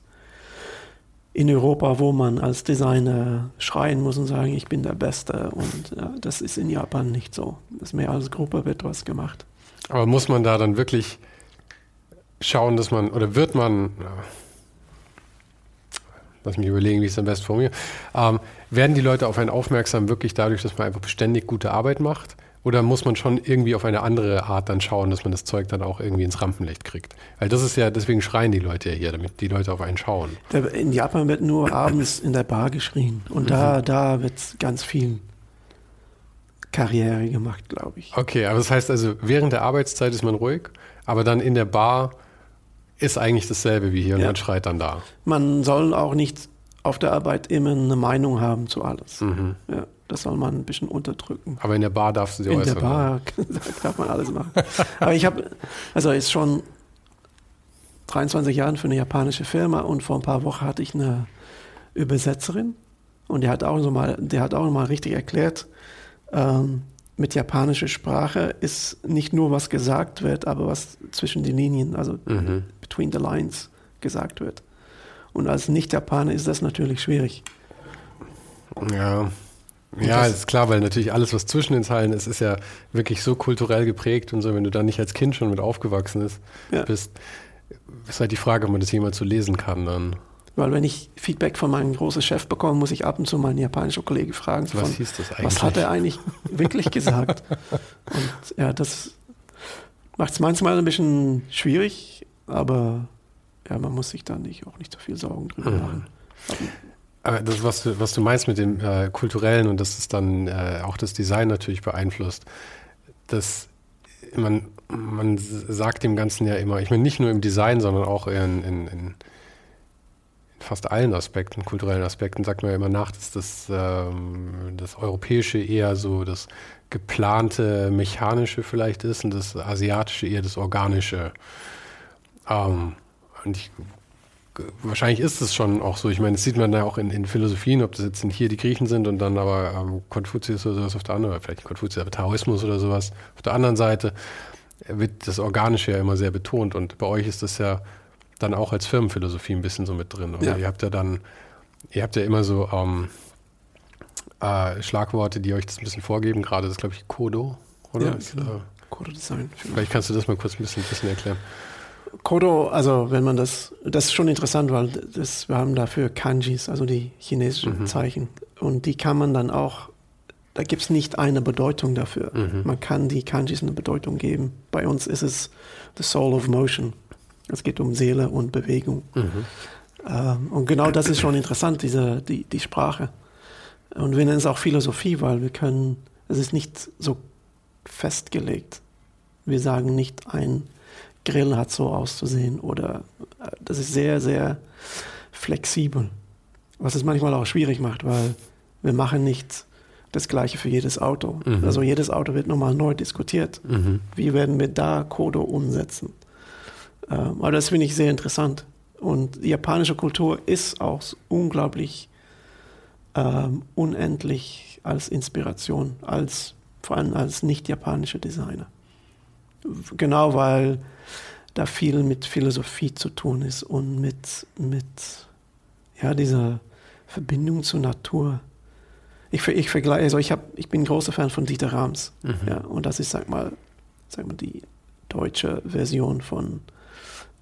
in Europa, wo man als Designer schreien muss und sagen, ich bin der Beste. Und ja, das ist in Japan nicht so. Das ist mehr als Gruppe wird was gemacht. Aber muss man da dann wirklich schauen, dass man, oder wird man, lass mich überlegen, wie ich es am besten formuliere, ähm, werden die Leute auf einen aufmerksam wirklich dadurch, dass man einfach beständig gute Arbeit macht? Oder muss man schon irgendwie auf eine andere Art dann schauen, dass man das Zeug dann auch irgendwie ins Rampenlicht kriegt? Weil das ist ja, deswegen schreien die Leute ja hier, damit die Leute auf einen schauen. In Japan wird nur abends in der Bar geschrien. Und mhm. da, da wird ganz viel Karriere gemacht, glaube ich. Okay, aber das heißt also, während der Arbeitszeit ist man ruhig, aber dann in der Bar ist eigentlich dasselbe wie hier und ja. man schreit dann da. Man soll auch nicht auf der Arbeit immer eine Meinung haben zu alles. Mhm. Ja. Das soll man ein bisschen unterdrücken. Aber in der Bar darfst du sie in äußern. In der Bar darf man alles machen. Aber ich habe, also ist schon 23 Jahre für eine japanische Firma und vor ein paar Wochen hatte ich eine Übersetzerin und die hat auch so mal, der hat auch mal richtig erklärt, ähm, mit japanischer Sprache ist nicht nur was gesagt wird, aber was zwischen den Linien, also mhm. between the lines gesagt wird. Und als Nicht-Japaner ist das natürlich schwierig. Ja, ja, ist klar, weil natürlich alles, was zwischen den Zeilen ist, ist ja wirklich so kulturell geprägt und so, wenn du da nicht als Kind schon mit aufgewachsen ist, ja. bist, ist halt die Frage, ob man das jemals so lesen kann dann. Weil wenn ich Feedback von meinem großen Chef bekomme, muss ich ab und zu meinen japanischen Kollegen fragen, was, von, hieß das eigentlich? was hat er eigentlich wirklich gesagt? Und ja, das macht es manchmal ein bisschen schwierig, aber ja, man muss sich da nicht auch nicht so viel Sorgen drüber mhm. machen. Aber, aber das, was du, was du meinst mit dem äh, Kulturellen und dass es dann äh, auch das Design natürlich beeinflusst, dass man, man sagt dem Ganzen ja immer, ich meine nicht nur im Design, sondern auch in, in, in fast allen Aspekten, kulturellen Aspekten, sagt man ja immer nach, dass das, ähm, das Europäische eher so das geplante, mechanische vielleicht ist und das Asiatische eher das Organische. Ähm, und ich wahrscheinlich ist es schon auch so. Ich meine, das sieht man ja auch in, in Philosophien, ob das jetzt hier die Griechen sind und dann aber ähm, Konfuzius oder sowas auf der anderen, Seite, vielleicht Konfuzius, aber Taoismus oder sowas. Auf der anderen Seite wird das Organische ja immer sehr betont und bei euch ist das ja dann auch als Firmenphilosophie ein bisschen so mit drin. Oder? Ja. Ihr habt ja dann, ihr habt ja immer so ähm, äh, Schlagworte, die euch das ein bisschen vorgeben, gerade das glaube ich Kodo, oder? Ja, genau. Äh, Kodo Design. Vielleicht kannst du das mal kurz ein bisschen, ein bisschen erklären. Kodo, also wenn man das, das ist schon interessant, weil das, wir haben dafür Kanjis, also die chinesischen mhm. Zeichen. Und die kann man dann auch, da gibt es nicht eine Bedeutung dafür. Mhm. Man kann die Kanjis eine Bedeutung geben. Bei uns ist es the soul of motion. Es geht um Seele und Bewegung. Mhm. Ähm, und genau das ist schon interessant, diese, die, die Sprache. Und wir nennen es auch Philosophie, weil wir können, es ist nicht so festgelegt. Wir sagen nicht ein Grill hat so auszusehen oder äh, das ist sehr, sehr flexibel. Was es manchmal auch schwierig macht, weil wir machen nicht das Gleiche für jedes Auto. Mhm. Also jedes Auto wird nochmal neu diskutiert. Mhm. Wie werden wir da Kodo umsetzen? Ähm, aber das finde ich sehr interessant. Und die japanische Kultur ist auch unglaublich ähm, unendlich als Inspiration, als vor allem als nicht japanische Designer. Genau weil da viel mit Philosophie zu tun ist und mit, mit ja, dieser Verbindung zur Natur. Ich, ich vergleiche, also ich, hab, ich bin ein großer Fan von Dieter Rams. Mhm. Ja, und das ist, sag mal, sag mal, die deutsche Version von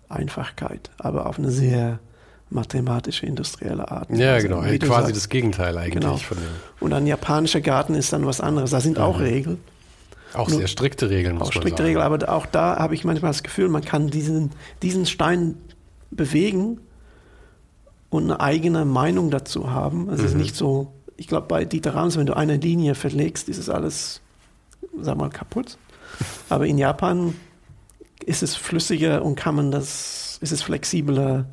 Einfachkeit, aber auf eine sehr mathematische, industrielle Art. Ja, also, genau, quasi sagst. das Gegenteil eigentlich genau. von dem. Und ein japanischer Garten ist dann was anderes. Da sind mhm. auch Regeln. Auch Nur, sehr strikte Regeln, muss auch strikte Regeln, aber auch da habe ich manchmal das Gefühl, man kann diesen, diesen Stein bewegen und eine eigene Meinung dazu haben. Es mhm. ist nicht so, ich glaube, bei Dieter Rams, wenn du eine Linie verlegst, ist es alles, sag mal, kaputt. Aber in Japan ist es flüssiger und kann man das, ist es flexibler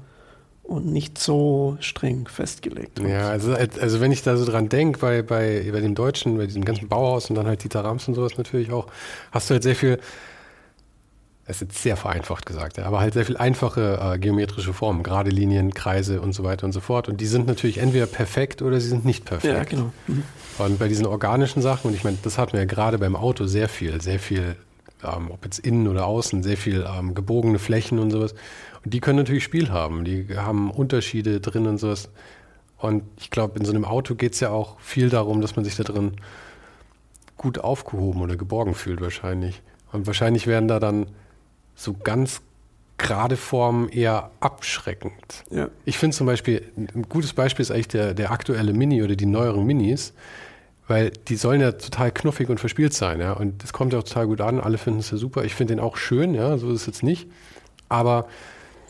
und nicht so streng festgelegt. Ja, also, also wenn ich da so dran denke, bei, bei, bei dem Deutschen, bei diesem ganzen Bauhaus und dann halt Dieter Rams und sowas natürlich auch, hast du halt sehr viel, das ist jetzt sehr vereinfacht gesagt, ja, aber halt sehr viel einfache äh, geometrische Formen, gerade Linien, Kreise und so weiter und so fort. Und die sind natürlich entweder perfekt oder sie sind nicht perfekt. Ja, genau. Mhm. Und bei diesen organischen Sachen, und ich meine, das hatten wir ja gerade beim Auto sehr viel, sehr viel, ähm, ob jetzt innen oder außen, sehr viel ähm, gebogene Flächen und sowas. Und die können natürlich Spiel haben. Die haben Unterschiede drin und sowas. Und ich glaube, in so einem Auto geht es ja auch viel darum, dass man sich da drin gut aufgehoben oder geborgen fühlt wahrscheinlich. Und wahrscheinlich werden da dann so ganz gerade Formen eher abschreckend. Ja. Ich finde zum Beispiel, ein gutes Beispiel ist eigentlich der, der aktuelle Mini oder die neueren Minis, weil die sollen ja total knuffig und verspielt sein, ja. Und das kommt ja auch total gut an, alle finden es ja super. Ich finde den auch schön, ja, so ist es jetzt nicht. Aber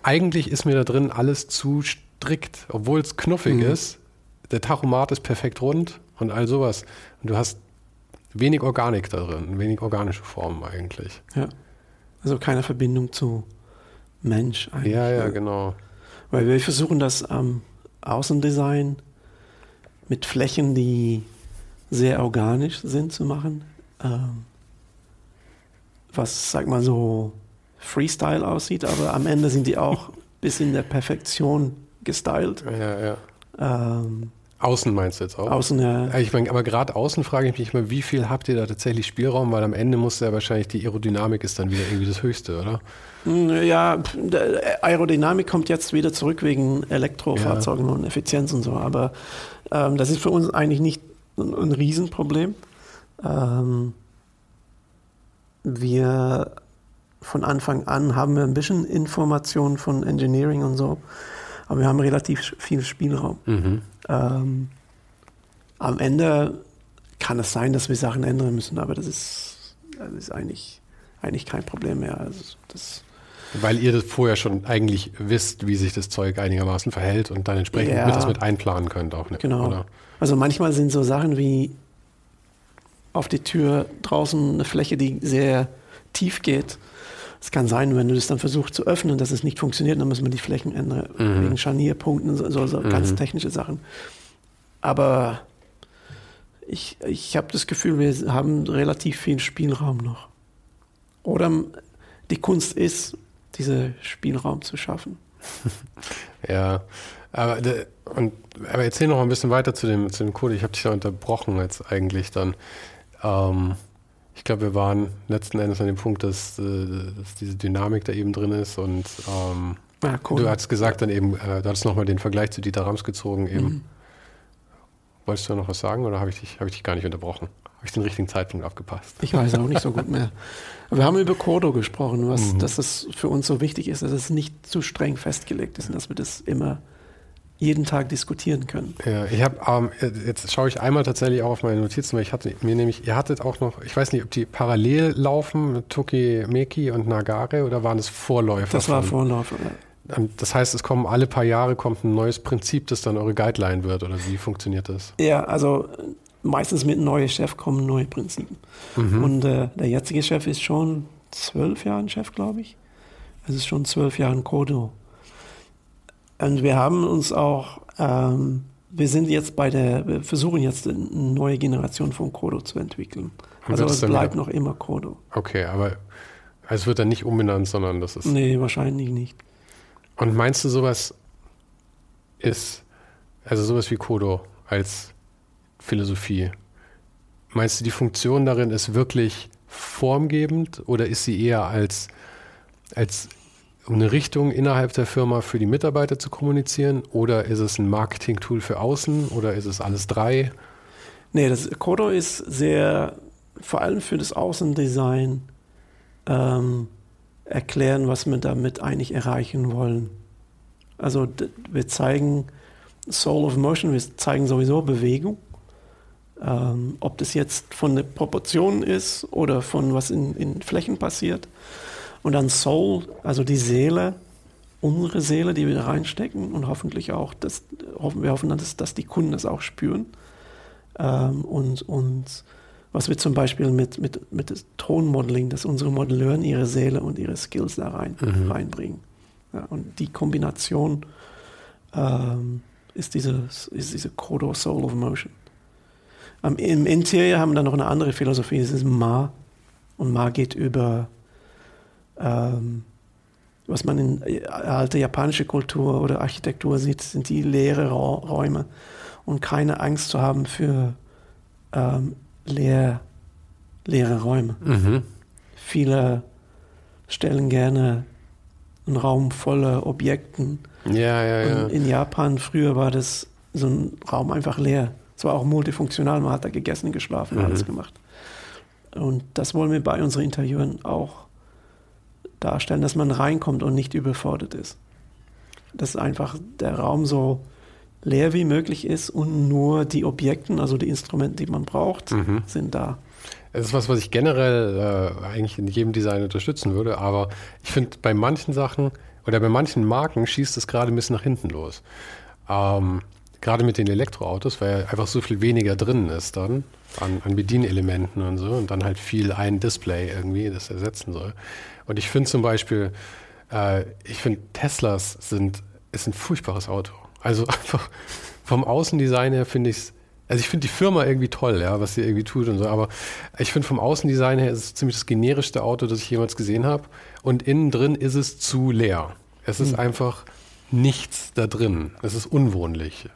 eigentlich ist mir da drin alles zu strikt, obwohl es knuffig Mhm. ist. Der Tachomat ist perfekt rund und all sowas. Und du hast wenig Organik da drin, wenig organische Formen eigentlich. ja. Also keine Verbindung zu Mensch eigentlich. Ja, ja, genau. Weil wir versuchen das am Außendesign mit Flächen, die sehr organisch sind, zu machen. Ähm, was, sag mal so, Freestyle aussieht, aber am Ende sind die auch bis in der Perfektion gestylt. Ja, ja. Ähm, Außen meinst du jetzt auch? außen ja, Ich meine, aber gerade außen frage ich mich mal, wie viel habt ihr da tatsächlich Spielraum? Weil am Ende muss ja wahrscheinlich die Aerodynamik ist dann wieder irgendwie das Höchste, oder? Hm, Ja, der Aerodynamik kommt jetzt wieder zurück wegen Elektrofahrzeugen und Effizienz und so, aber ähm, das ist für uns eigentlich nicht ein, ein Riesenproblem. Ähm, wir von Anfang an haben wir ein bisschen Informationen von Engineering und so, aber wir haben relativ viel Spielraum. Mhm. Ähm, am Ende kann es sein, dass wir Sachen ändern müssen, aber das ist, das ist eigentlich, eigentlich kein Problem mehr. Also das, Weil ihr das vorher schon eigentlich wisst, wie sich das Zeug einigermaßen verhält und dann entsprechend Ja. mit das mit einplanen könnt auch. Ne? Genau. Oder? Also manchmal sind so Sachen wie auf die Tür draußen eine Fläche, die sehr tief geht. Es kann sein, wenn du das dann versuchst zu öffnen, dass es nicht funktioniert, dann muss man die Flächen ändern, Mhm. wegen Scharnierpunkten, so, so, so ganz Mhm. technische Sachen. Aber ich, ich habe das Gefühl, wir haben relativ viel Spielraum noch. Oder die Kunst ist, diesen Spielraum zu schaffen. Ja, aber, de- und, aber erzähl noch mal ein bisschen weiter zu dem, zu dem Code. Ich habe dich ja unterbrochen jetzt eigentlich dann. Ähm, ich glaube, wir waren letzten Endes an dem Punkt, dass, äh, dass diese Dynamik da eben drin ist und ähm, Ja, cool. du hast gesagt dann eben, äh, du hattest nochmal den Vergleich zu Dieter Rams gezogen eben. Mhm. Wolltest du noch was sagen oder habe ich, dich- habe ich dich gar nicht unterbrochen? Habe ich den richtigen Zeitpunkt abgepasst? Ich weiß auch nicht so gut mehr. Wir haben über Kodo gesprochen, was, Mhm. dass es für uns so wichtig ist, dass es nicht zu streng festgelegt ist und dass wir das immer jeden Tag diskutieren können. Ja, ich habe, ähm, jetzt schaue ich einmal tatsächlich auch auf meine Notizen, weil ich hatte mir nämlich, ihr hattet auch noch, ich weiß nicht, ob die parallel laufen mit Tokimeki und Nagare oder waren das Vorläufer? Das war Vorlauf. Ähm, Das heißt, es kommen alle paar Jahre kommt ein neues Prinzip, das dann eure Guideline wird oder wie funktioniert das? Ja, also meistens mit neuem Chef kommen neue Prinzipien. Mhm. Und äh, der jetzige Chef ist schon zwölf Jahre Chef, glaube ich. Es ist schon zwölf Jahre Kodo. Und wir haben uns auch, ähm, wir sind jetzt bei der, wir versuchen jetzt eine neue Generation von Kodo zu entwickeln. Und Also es bleibt noch immer Kodo. Okay, aber es wird dann nicht umbenannt, sondern das ist. Nee, wahrscheinlich nicht. Und meinst du, sowas ist, also sowas wie Kodo als Philosophie, meinst du, die Funktion darin ist wirklich formgebend oder ist sie eher als, als eine Richtung innerhalb der Firma für die Mitarbeiter zu kommunizieren oder ist es ein Marketing-Tool für außen oder ist es alles drei? Nee, das Kodo ist sehr, vor allem für das Außendesign, ähm, erklären, was wir damit eigentlich erreichen wollen. Also wir zeigen Soul of Motion, wir zeigen sowieso Bewegung. Ähm, ob das jetzt von der Proportion ist oder von was in, in Flächen passiert. Und dann Soul, also die Seele, unsere Seele, die wir da reinstecken und hoffentlich auch, dass, hoffen, wir hoffen, dass, dass die Kunden das auch spüren. Ähm, und, und was wir zum Beispiel mit, mit, mit dem Tonmodeling, dass unsere Modelleuren ihre Seele und ihre Skills da rein, Mhm. reinbringen. Ja, und die Kombination ähm, ist, diese, ist diese Kodo Soul of Motion. Am, Im Interior haben wir dann noch eine andere Philosophie, das ist Ma. Und Ma geht über, ähm, was man in äh, alte japanische Kultur oder Architektur sieht, sind die leere Ra Räume. Und keine Angst zu haben für ähm, leer, leere Räume. Mhm. Viele stellen gerne einen Raum voller Objekten. Ja, ja, ja. Und in Japan früher war das so ein Raum einfach leer. Es war auch multifunktional, man hat da gegessen, geschlafen, Mhm. alles gemacht. Und das wollen wir bei unseren Interieuren auch darstellen, dass man reinkommt und nicht überfordert ist. Dass einfach der Raum so leer wie möglich ist und nur die Objekten, also die Instrumente, die man braucht, mhm. sind da. Das ist was, was ich generell äh, eigentlich in jedem Design unterstützen würde, aber ich finde, bei manchen Sachen oder bei manchen Marken schießt es gerade ein bisschen nach hinten los. Ähm, gerade mit den Elektroautos, weil einfach so viel weniger drin ist dann an, an Bedienelementen und so und dann halt viel ein Display irgendwie, das ersetzen soll. Und ich finde zum Beispiel, äh, ich finde Teslas sind, ist ein furchtbares Auto. Also einfach vom Außendesign her finde ich es, also ich finde die Firma irgendwie toll, ja, was sie irgendwie tut und so, aber ich finde vom Außendesign her ist es ziemlich das generischste Auto, das ich jemals gesehen habe. Und innen drin ist es zu leer. Es ist hm. einfach nichts da drin. Es ist unwohnlich.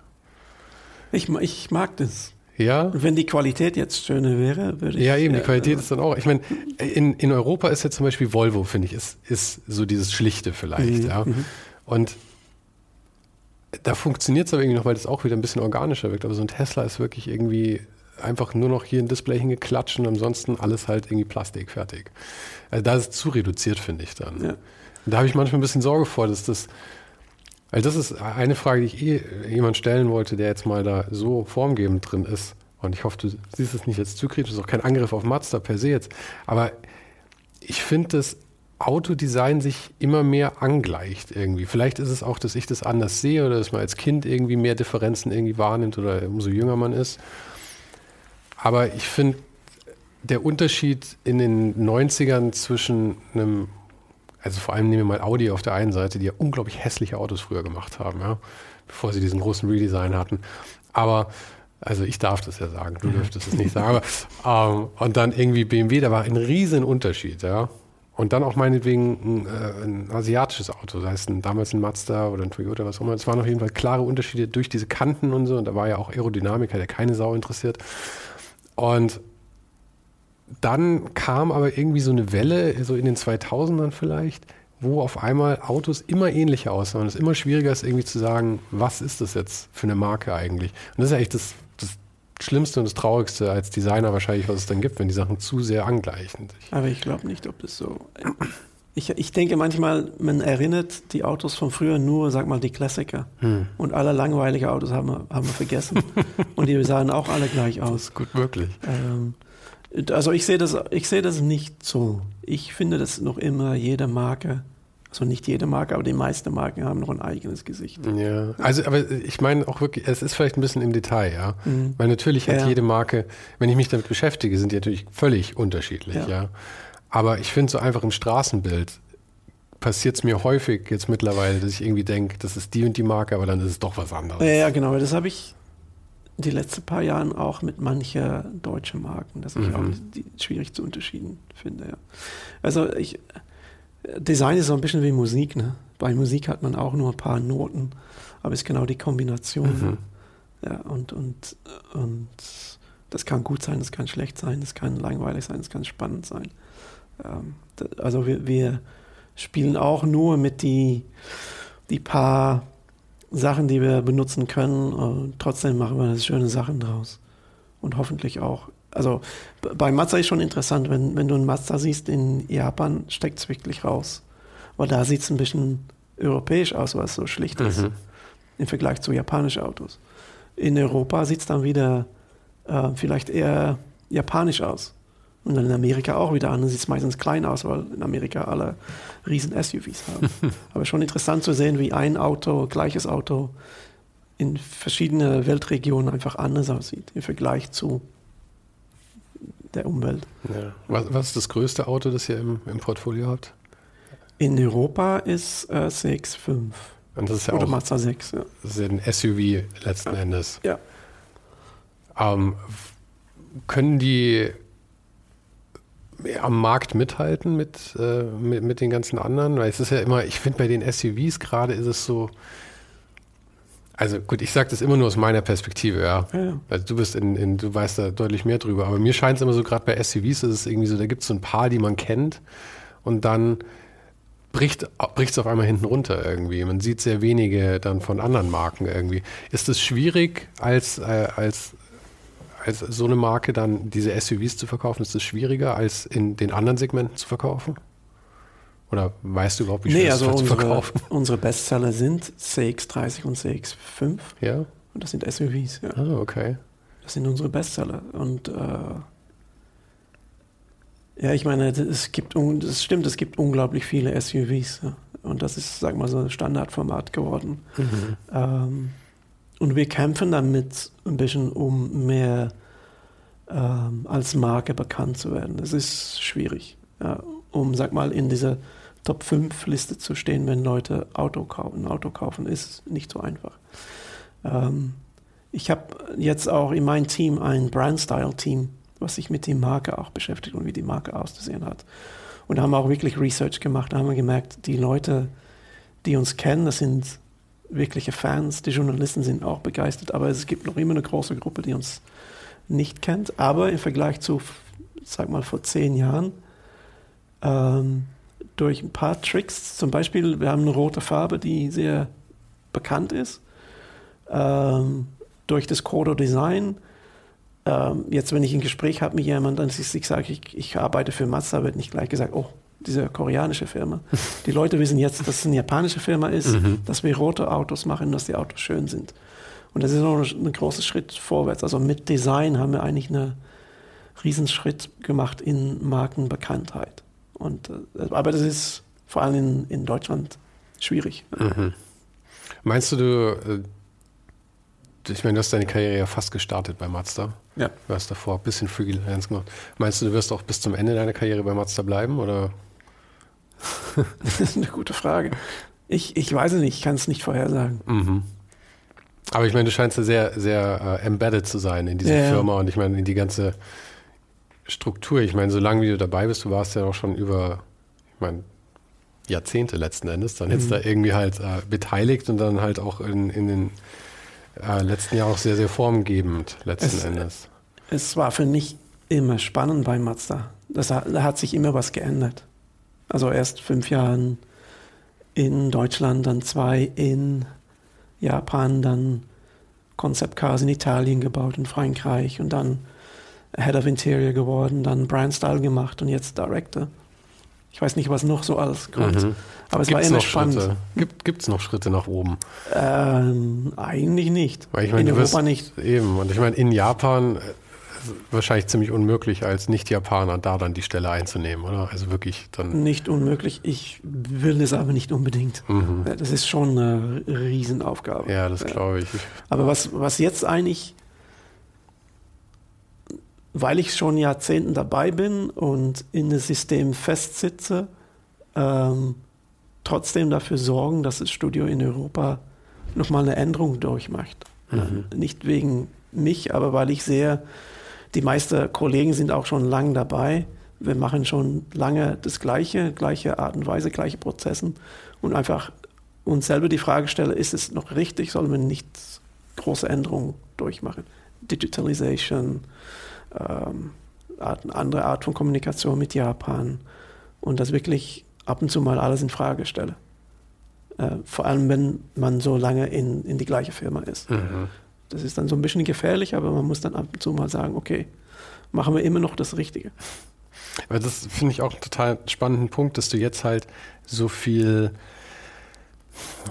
Ich, ich mag das. Ja. Wenn die Qualität jetzt schöner wäre, würde ich. Ja, eben, die Qualität äh, ist dann auch. Ich meine, in, in Europa ist ja zum Beispiel Volvo, finde ich, ist, ist so dieses Schlichte vielleicht. Mhm. Ja. Mhm. Und da funktioniert es aber irgendwie noch, weil das auch wieder ein bisschen organischer wirkt. Aber so ein Tesla ist wirklich irgendwie einfach nur noch hier ein Display hingeklatscht und ansonsten alles halt irgendwie Plastik fertig. Also da ist es zu reduziert, finde ich dann. Ja. Da habe ich manchmal ein bisschen Sorge vor, dass das weil das ist eine Frage, die ich eh jemand stellen wollte, der jetzt mal da so formgebend drin ist. Und ich hoffe, du siehst es nicht jetzt zu kritisch, das ist auch kein Angriff auf Mazda per se jetzt. Aber ich finde, dass Autodesign sich immer mehr angleicht irgendwie. Vielleicht ist es auch, dass ich das anders sehe oder dass man als Kind irgendwie mehr Differenzen irgendwie wahrnimmt oder umso jünger man ist. Aber ich finde, der Unterschied in den 90ern zwischen einem also vor allem nehmen wir mal Audi auf der einen Seite, die ja unglaublich hässliche Autos früher gemacht haben, ja, bevor sie diesen großen Redesign hatten. Aber also ich darf das ja sagen, du dürftest es nicht sagen. Aber, ähm, und dann irgendwie BMW, da war ein riesen Unterschied, ja. Und dann auch meinetwegen ein, äh, ein asiatisches Auto, sei es ein, damals ein Mazda oder ein Toyota, was auch immer. Es waren auf jeden Fall klare Unterschiede durch diese Kanten und so. Und da war ja auch Aerodynamiker, der keine Sau interessiert. Und dann kam aber irgendwie so eine Welle, so in den 2000ern vielleicht, wo auf einmal Autos immer ähnlicher aussahen. Und es immer schwieriger ist, irgendwie zu sagen, was ist das jetzt für eine Marke eigentlich? Und das ist echt das, das Schlimmste und das Traurigste als Designer wahrscheinlich, was es dann gibt, wenn die Sachen zu sehr angleichen. Aber ich glaube nicht, ob das so. Ich, ich denke manchmal, man erinnert die Autos von früher nur, sag mal, die Klassiker. Hm. Und alle langweilige Autos haben wir, haben wir vergessen. und die sahen auch alle gleich aus. Gut möglich. Ähm, also ich sehe das, ich sehe das nicht so. Ich finde, dass noch immer jede Marke, also nicht jede Marke, aber die meisten Marken haben noch ein eigenes Gesicht. Ja, also aber ich meine auch wirklich, es ist vielleicht ein bisschen im Detail, ja. Mhm. Weil natürlich hat ja. jede Marke, wenn ich mich damit beschäftige, sind die natürlich völlig unterschiedlich, ja. ja. Aber ich finde so einfach im Straßenbild passiert es mir häufig jetzt mittlerweile, dass ich irgendwie denke, das ist die und die Marke, aber dann ist es doch was anderes. Ja, genau, das habe ich die letzten paar Jahren auch mit mancher deutschen Marken, das ich mhm. auch die, schwierig zu unterschieden finde. Ja. Also ich, Design ist so ein bisschen wie Musik. Ne? Bei Musik hat man auch nur ein paar Noten, aber es ist genau die Kombination. Mhm. Ja, und, und, und das kann gut sein, das kann schlecht sein, das kann langweilig sein, das kann spannend sein. Ähm, also wir, wir spielen auch nur mit die, die paar Sachen, die wir benutzen können. Und trotzdem machen wir schöne Sachen draus. Und hoffentlich auch. Also bei Mazda ist schon interessant, wenn, wenn du ein Mazda siehst in Japan, steckt es wirklich raus. Weil da sieht es ein bisschen europäisch aus, was so schlicht ist. Mhm. Im Vergleich zu japanischen Autos. In Europa sieht es dann wieder äh, vielleicht eher japanisch aus. Und dann in Amerika auch wieder an. Dann sieht es meistens klein aus, weil in Amerika alle riesen SUVs haben. Aber schon interessant zu sehen, wie ein Auto, gleiches Auto, in verschiedenen Weltregionen einfach anders aussieht im Vergleich zu der Umwelt. Ja. Was, was, ist das größte Auto, das ihr im, im Portfolio habt? In Europa ist äh, CX5. Und das ist ja Oder auch, Mazda 6, ja. Das ist ja ein SUV letzten ja. Endes. Ja. Ähm, können die am Markt mithalten mit, äh, mit, mit, den ganzen anderen? Weil es ist ja immer, ich finde bei den SUVs gerade ist es so, also gut, ich sage das immer nur aus meiner Perspektive, ja. ja. Also du bist in, in, du weißt da deutlich mehr drüber, aber mir scheint es immer so, gerade bei SUVs ist es irgendwie so, da gibt es so ein paar, die man kennt und dann bricht es auf einmal hinten runter irgendwie. Man sieht sehr wenige dann von anderen Marken irgendwie. Ist es schwierig als, äh, als als so eine Marke dann diese SUVs zu verkaufen, ist es schwieriger als in den anderen Segmenten zu verkaufen? Oder weißt du überhaupt, wie Nee, schwer also es ist zu unsere, verkaufen? unsere Bestseller sind CX30 und CX5 Ja? und das sind SUVs. Ja. Ah, okay. Das sind unsere Bestseller. Und äh, ja, ich meine, es gibt, es stimmt, es gibt unglaublich viele SUVs. Ja. Und das ist, sag mal, so ein Standardformat geworden. Mhm. Ähm, und wir kämpfen damit ein bisschen, um mehr ähm, als Marke bekannt zu werden. Das ist schwierig, ja, um, sag mal, in dieser Top 5 Liste zu stehen, wenn Leute Auto kaufen. Auto kaufen ist nicht so einfach. Ähm, ich habe jetzt auch in meinem Team ein Brand-Style-Team, was sich mit der Marke auch beschäftigt und wie die Marke auszusehen hat. Und haben auch wirklich Research gemacht. Da haben wir gemerkt, die Leute, die uns kennen, das sind wirkliche Fans. Die Journalisten sind auch begeistert, aber es gibt noch immer eine große Gruppe, die uns nicht kennt. Aber im Vergleich zu, sag mal, vor zehn Jahren, ähm, durch ein paar Tricks, zum Beispiel, wir haben eine rote Farbe, die sehr bekannt ist. Ähm, durch das Codo Design. Ähm, jetzt, wenn ich ein Gespräch habe mit jemandem, dann sage, ich, ich arbeite für Mazda, wird nicht gleich gesagt, oh, diese koreanische Firma. Die Leute wissen jetzt, dass es eine japanische Firma ist, dass wir rote Autos machen, dass die Autos schön sind. Und das ist noch ein, ein großer Schritt vorwärts. Also mit Design haben wir eigentlich einen Riesenschritt gemacht in Markenbekanntheit. Und, äh, aber das ist vor allem in, in Deutschland schwierig. Meinst du, du, äh, ich meine, du hast deine Karriere ja fast gestartet bei Mazda. Ja. Du hast davor ein bisschen Freelance gemacht. Meinst du, du wirst auch bis zum Ende deiner Karriere bei Mazda bleiben? Oder? Das ist eine gute Frage. Ich, ich weiß es nicht, ich kann es nicht vorhersagen. Mhm. Aber ich meine, du scheinst ja sehr, sehr äh, embedded zu sein in dieser Ja. Firma und ich meine, in die ganze Struktur. Ich meine, solange wie du dabei bist, du warst ja auch schon über, ich meine, Jahrzehnte letzten Endes, dann jetzt Mhm. da irgendwie halt äh, beteiligt und dann halt auch in, in den äh, letzten Jahren auch sehr, sehr formgebend letzten Es- Endes. Es war für mich immer spannend bei Mazda. Das, da hat sich immer was geändert. Also erst fünf Jahren in Deutschland, dann zwei in Japan, dann Concept Cars in Italien gebaut, in Frankreich und dann Head of Interior geworden, dann Brand Style gemacht und jetzt Director. Ich weiß nicht, was noch so alles kommt. Mhm. Aber es war Gibt's immer noch spannend. Schritte? Gibt es noch Schritte nach oben? Ähm, eigentlich nicht. Weil ich meine, in du wirst, Europa nicht. Eben. Und ich meine, in Japan wahrscheinlich ziemlich unmöglich, als Nicht-Japaner da dann die Stelle einzunehmen, oder? Also wirklich dann. Nicht unmöglich. Ich will es aber nicht unbedingt. Mhm. Das ist schon eine Riesenaufgabe. Ja, das glaube ich. Aber was, was jetzt eigentlich, weil ich schon Jahrzehnten dabei bin und in das System festsitze, ähm, trotzdem dafür sorgen, dass das Studio in Europa nochmal eine Änderung durchmacht. Mhm. Nicht wegen mich, aber weil ich sehe, die meisten Kollegen sind auch schon lang dabei. Wir machen schon lange das Gleiche, gleiche Art und Weise, gleiche Prozessen und einfach uns selber die Frage stellen, ist es noch richtig, sollen wir nicht große Änderungen durchmachen? Digitalisation, ähm, eine andere Art von Kommunikation mit Japan und das wirklich ab und zu mal alles in Frage stelle. Äh, vor allem, wenn man so lange in, in die gleiche Firma ist. Mhm. Das ist dann so ein bisschen gefährlich, aber man muss dann ab und zu mal sagen, okay, machen wir immer noch das Richtige. Aber das finde ich auch einen total spannenden Punkt, dass du jetzt halt so viel,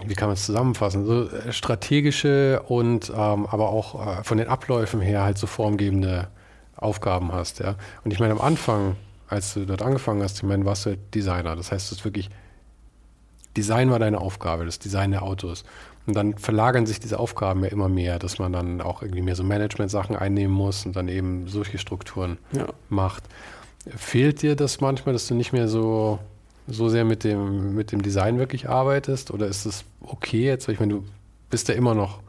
wie kann man es zusammenfassen, so äh, strategische und ähm, aber auch äh, von den Abläufen her halt so formgebende Aufgaben hast, ja. Und ich meine, am Anfang, als du dort angefangen hast, ich meine, warst du Designer. Das heißt, du hast wirklich Design war deine Aufgabe, das Design der Autos. Und dann verlagern sich diese Aufgaben ja immer mehr, dass man dann auch irgendwie mehr so Management-Sachen einnehmen muss und dann eben solche Strukturen Ja. macht. Fehlt dir das manchmal, dass du nicht mehr so, so sehr mit dem, mit dem Design wirklich arbeitest? Oder ist es okay jetzt? Weil ich meine, du bist ja immer noch,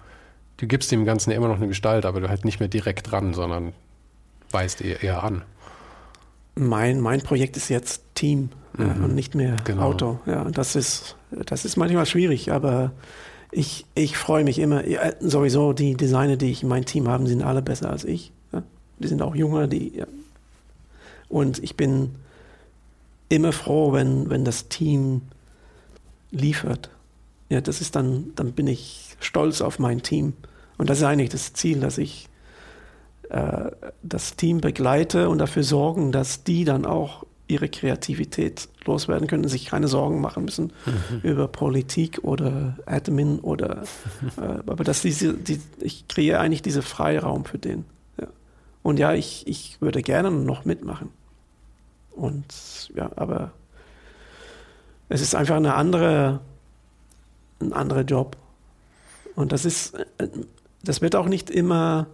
du gibst dem Ganzen ja immer noch eine Gestalt, aber du halt nicht mehr direkt dran, sondern weist eher, eher an. Mein, mein Projekt ist jetzt Team ja, Mhm. und nicht mehr Genau. Auto. Ja, das ist, das ist manchmal schwierig, aber ich, ich freue mich immer. Ja, sowieso, die Designer, die ich in meinem Team habe, sind alle besser als ich. Ja. Die sind auch jünger, die, ja. Und ich bin immer froh, wenn, wenn das Team liefert. Ja, das ist dann, dann bin ich stolz auf mein Team. Und das ist eigentlich das Ziel, dass ich äh, das Team begleite und dafür sorgen, dass die dann auch ihre Kreativität loswerden können, sich keine Sorgen machen müssen mhm. über Politik oder Admin oder äh, aber dass diese, die, ich kreiere eigentlich diesen Freiraum für den. Ja. Und ja, ich, ich würde gerne noch mitmachen. Und ja, aber es ist einfach eine andere, ein anderer Job. Und das ist, äh, das wird auch nicht immer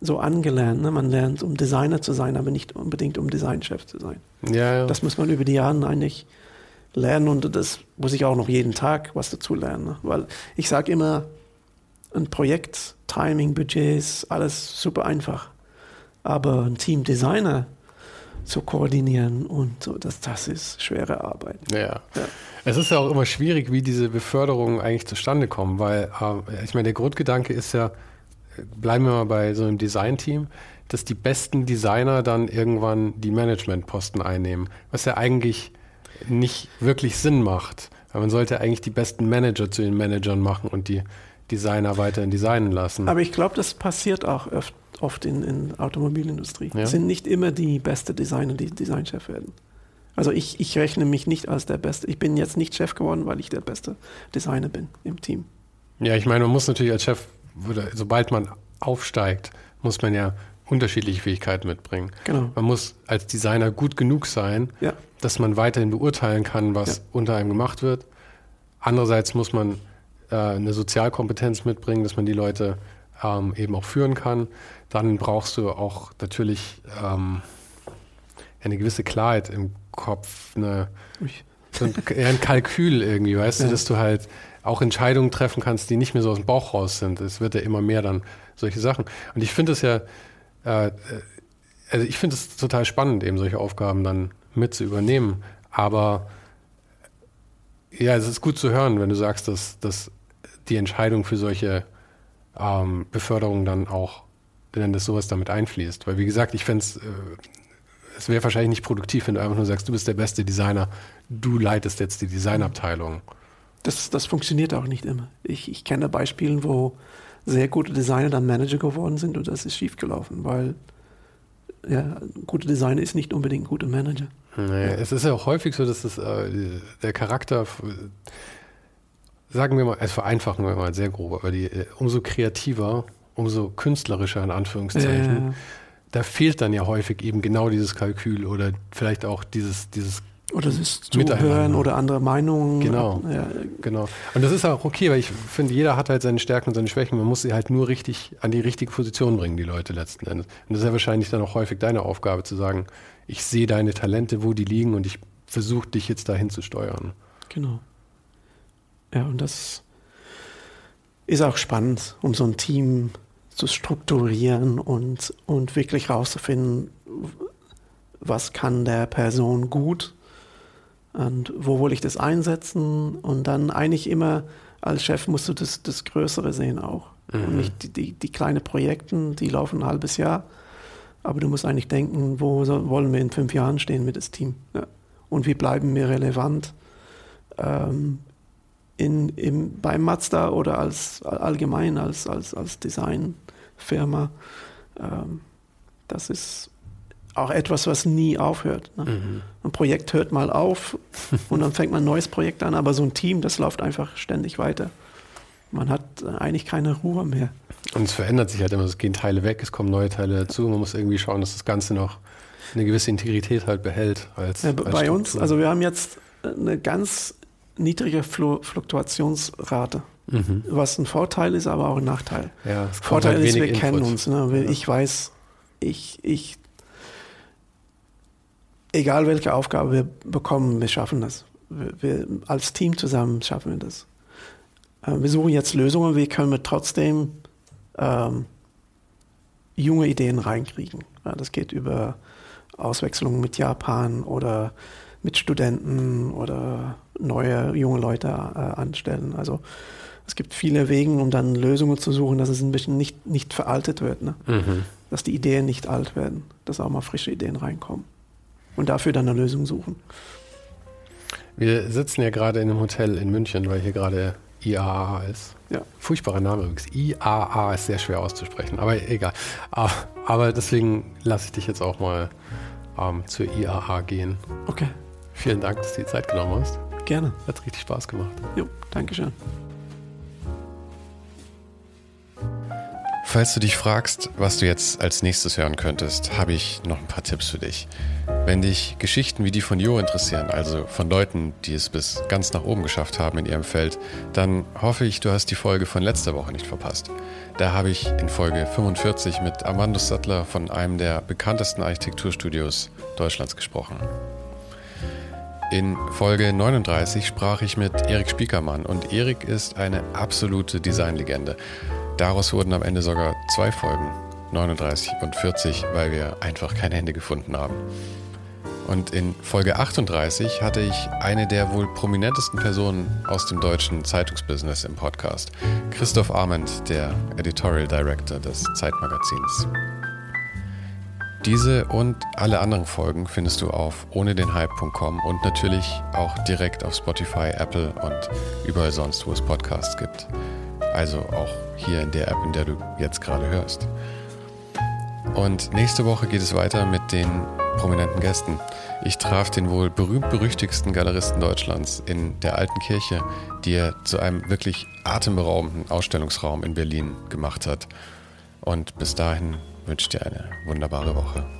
so angelernt. Ne? Man lernt, um Designer zu sein, aber nicht unbedingt, um Designchef zu sein. Ja, ja. Das muss man über die Jahre eigentlich lernen und das muss ich auch noch jeden Tag was dazu lernen. Ne? Weil ich sage immer, ein Projekt, Timing, Budgets, alles super einfach. Aber ein Team Designer zu koordinieren und so, das, das ist schwere Arbeit. Ja. ja. Es ist ja auch immer schwierig, wie diese Beförderungen eigentlich zustande kommen, weil äh, ich meine, der Grundgedanke ist ja, bleiben wir mal bei so einem Design-Team, dass die besten Designer dann irgendwann die Managementposten einnehmen, was ja eigentlich nicht wirklich Sinn macht. Weil man sollte eigentlich die besten Manager zu den Managern machen und die Designer weiterhin designen lassen. Aber ich glaube, das passiert auch oft, oft in der Automobilindustrie. Ja? Es sind nicht immer die besten Designer, die Designchef werden. Also ich, ich rechne mich nicht als der Beste. Ich bin jetzt nicht Chef geworden, weil ich der beste Designer bin im Team. Ja, ich meine, man muss natürlich als Chef oder sobald man aufsteigt, muss man ja unterschiedliche Fähigkeiten mitbringen. Genau. Man muss als Designer gut genug sein, ja. dass man weiterhin beurteilen kann, was ja. unter einem gemacht wird. Andererseits muss man äh, eine Sozialkompetenz mitbringen, dass man die Leute ähm, eben auch führen kann. Dann brauchst du auch natürlich ähm, eine gewisse Klarheit im Kopf, eine, so ein, ein Kalkül irgendwie, weißt ja. du, dass du halt auch Entscheidungen treffen kannst, die nicht mehr so aus dem Bauch raus sind. Es wird ja immer mehr dann solche Sachen. Und ich finde es ja, äh, also ich finde es total spannend, eben solche Aufgaben dann mit zu übernehmen. Aber ja, es ist gut zu hören, wenn du sagst, dass, dass die Entscheidung für solche ähm, Beförderungen dann auch, wenn das sowas damit einfließt. Weil wie gesagt, ich fände es, äh, es wäre wahrscheinlich nicht produktiv, wenn du einfach nur sagst, du bist der beste Designer, du leitest jetzt die Designabteilung das, das funktioniert auch nicht immer. Ich, ich kenne Beispiele, wo sehr gute Designer dann Manager geworden sind und das ist schiefgelaufen, weil ja, gute Designer ist nicht unbedingt ein guter Manager. Nee, ja. Es ist ja auch häufig so, dass das, äh, der Charakter, sagen wir mal, es vereinfachen wir mal sehr grob, aber die, äh, umso kreativer, umso künstlerischer in Anführungszeichen, ja. Da fehlt dann ja häufig eben genau dieses Kalkül oder vielleicht auch dieses, dieses oder es ist Zuhören oder andere Meinungen. Genau, ja. genau. Und das ist auch okay, weil ich finde, jeder hat halt seine Stärken und seine Schwächen. Man muss sie halt nur richtig an die richtige Position bringen, die Leute letzten Endes. Und das ist ja wahrscheinlich dann auch häufig deine Aufgabe zu sagen, ich sehe deine Talente, wo die liegen und ich versuche dich jetzt dahin zu steuern. Genau. Ja, und das ist auch spannend, um so ein Team zu strukturieren und, und wirklich rauszufinden, was kann der Person gut und wo will ich das einsetzen? Und dann eigentlich immer als Chef musst du das, das Größere sehen auch. Mhm. Und nicht die, die, die kleinen Projekte, die laufen ein halbes Jahr. Aber du musst eigentlich denken, wo so, wollen wir in fünf Jahren stehen mit dem Team? Ja. Und wie bleiben wir relevant ähm, in, im, beim Mazda oder als allgemein als, als, als Designfirma? Ähm, das ist auch etwas, was nie aufhört. Ne? Mhm. Ein Projekt hört mal auf und dann fängt man ein neues Projekt an, aber so ein Team, das läuft einfach ständig weiter. Man hat eigentlich keine Ruhe mehr. Und es verändert sich halt immer, es gehen Teile weg, es kommen neue Teile dazu. Man muss irgendwie schauen, dass das Ganze noch eine gewisse Integrität halt behält. Als, ja, als bei uns, also wir haben jetzt eine ganz niedrige Fluktuationsrate. Mhm. Was ein Vorteil ist, aber auch ein Nachteil. Ja, Vorteil halt ist, wir Input. kennen uns. Ne? Ich weiß, ich, ich egal welche Aufgabe wir bekommen, wir schaffen das. Wir, wir, als Team zusammen schaffen wir das. Äh, wir suchen jetzt Lösungen, wie können wir trotzdem ähm, junge Ideen reinkriegen. Das geht über Auswechslungen mit Japan oder mit Studenten oder neue junge Leute äh, anstellen. Also es gibt viele Wege, um dann Lösungen zu suchen, dass es ein bisschen nicht, nicht veraltet wird. Ne? Mhm. Dass die Ideen nicht alt werden, dass auch mal frische Ideen reinkommen und dafür dann eine Lösung suchen. Wir sitzen ja gerade in einem Hotel in München, weil hier gerade IAA ist. Ja. Furchtbarer Name übrigens. IAA ist sehr schwer auszusprechen, aber egal. Ah, aber deswegen lasse ich dich jetzt auch mal ähm, zur IAA gehen. Okay. Vielen Dank, dass du die Zeit genommen hast. Gerne. Hat richtig Spaß gemacht. Jo, Dankeschön. Falls du dich fragst, was du jetzt als nächstes hören könntest, habe ich noch ein paar Tipps für dich. Wenn dich Geschichten wie die von Jo interessieren, also von Leuten, die es bis ganz nach oben geschafft haben in ihrem Feld, dann hoffe ich, du hast die Folge von letzter Woche nicht verpasst. Da habe ich in Folge 45 mit Amandus Sattler von einem der bekanntesten Architekturstudios Deutschlands gesprochen. In Folge 39 sprach ich mit Erik Spiekermann und Erik ist eine absolute Designlegende. Daraus wurden am Ende sogar zwei Folgen, 39 und 40, weil wir einfach kein Ende gefunden haben. Und in Folge 38 hatte ich eine der wohl prominentesten Personen aus dem deutschen Zeitungsbusiness im Podcast, Christoph Arment, der Editorial Director des Zeitmagazins. Diese und alle anderen Folgen findest du auf ohne den Hype.com und natürlich auch direkt auf Spotify, Apple und überall sonst, wo es Podcasts gibt. Also auch hier in der App, in der du jetzt gerade hörst. Und nächste Woche geht es weiter mit den prominenten Gästen. Ich traf den wohl berühmt-berüchtigsten Galeristen Deutschlands in der Alten Kirche, die er zu einem wirklich atemberaubenden Ausstellungsraum in Berlin gemacht hat. Und bis dahin wünsche ich dir eine wunderbare Woche.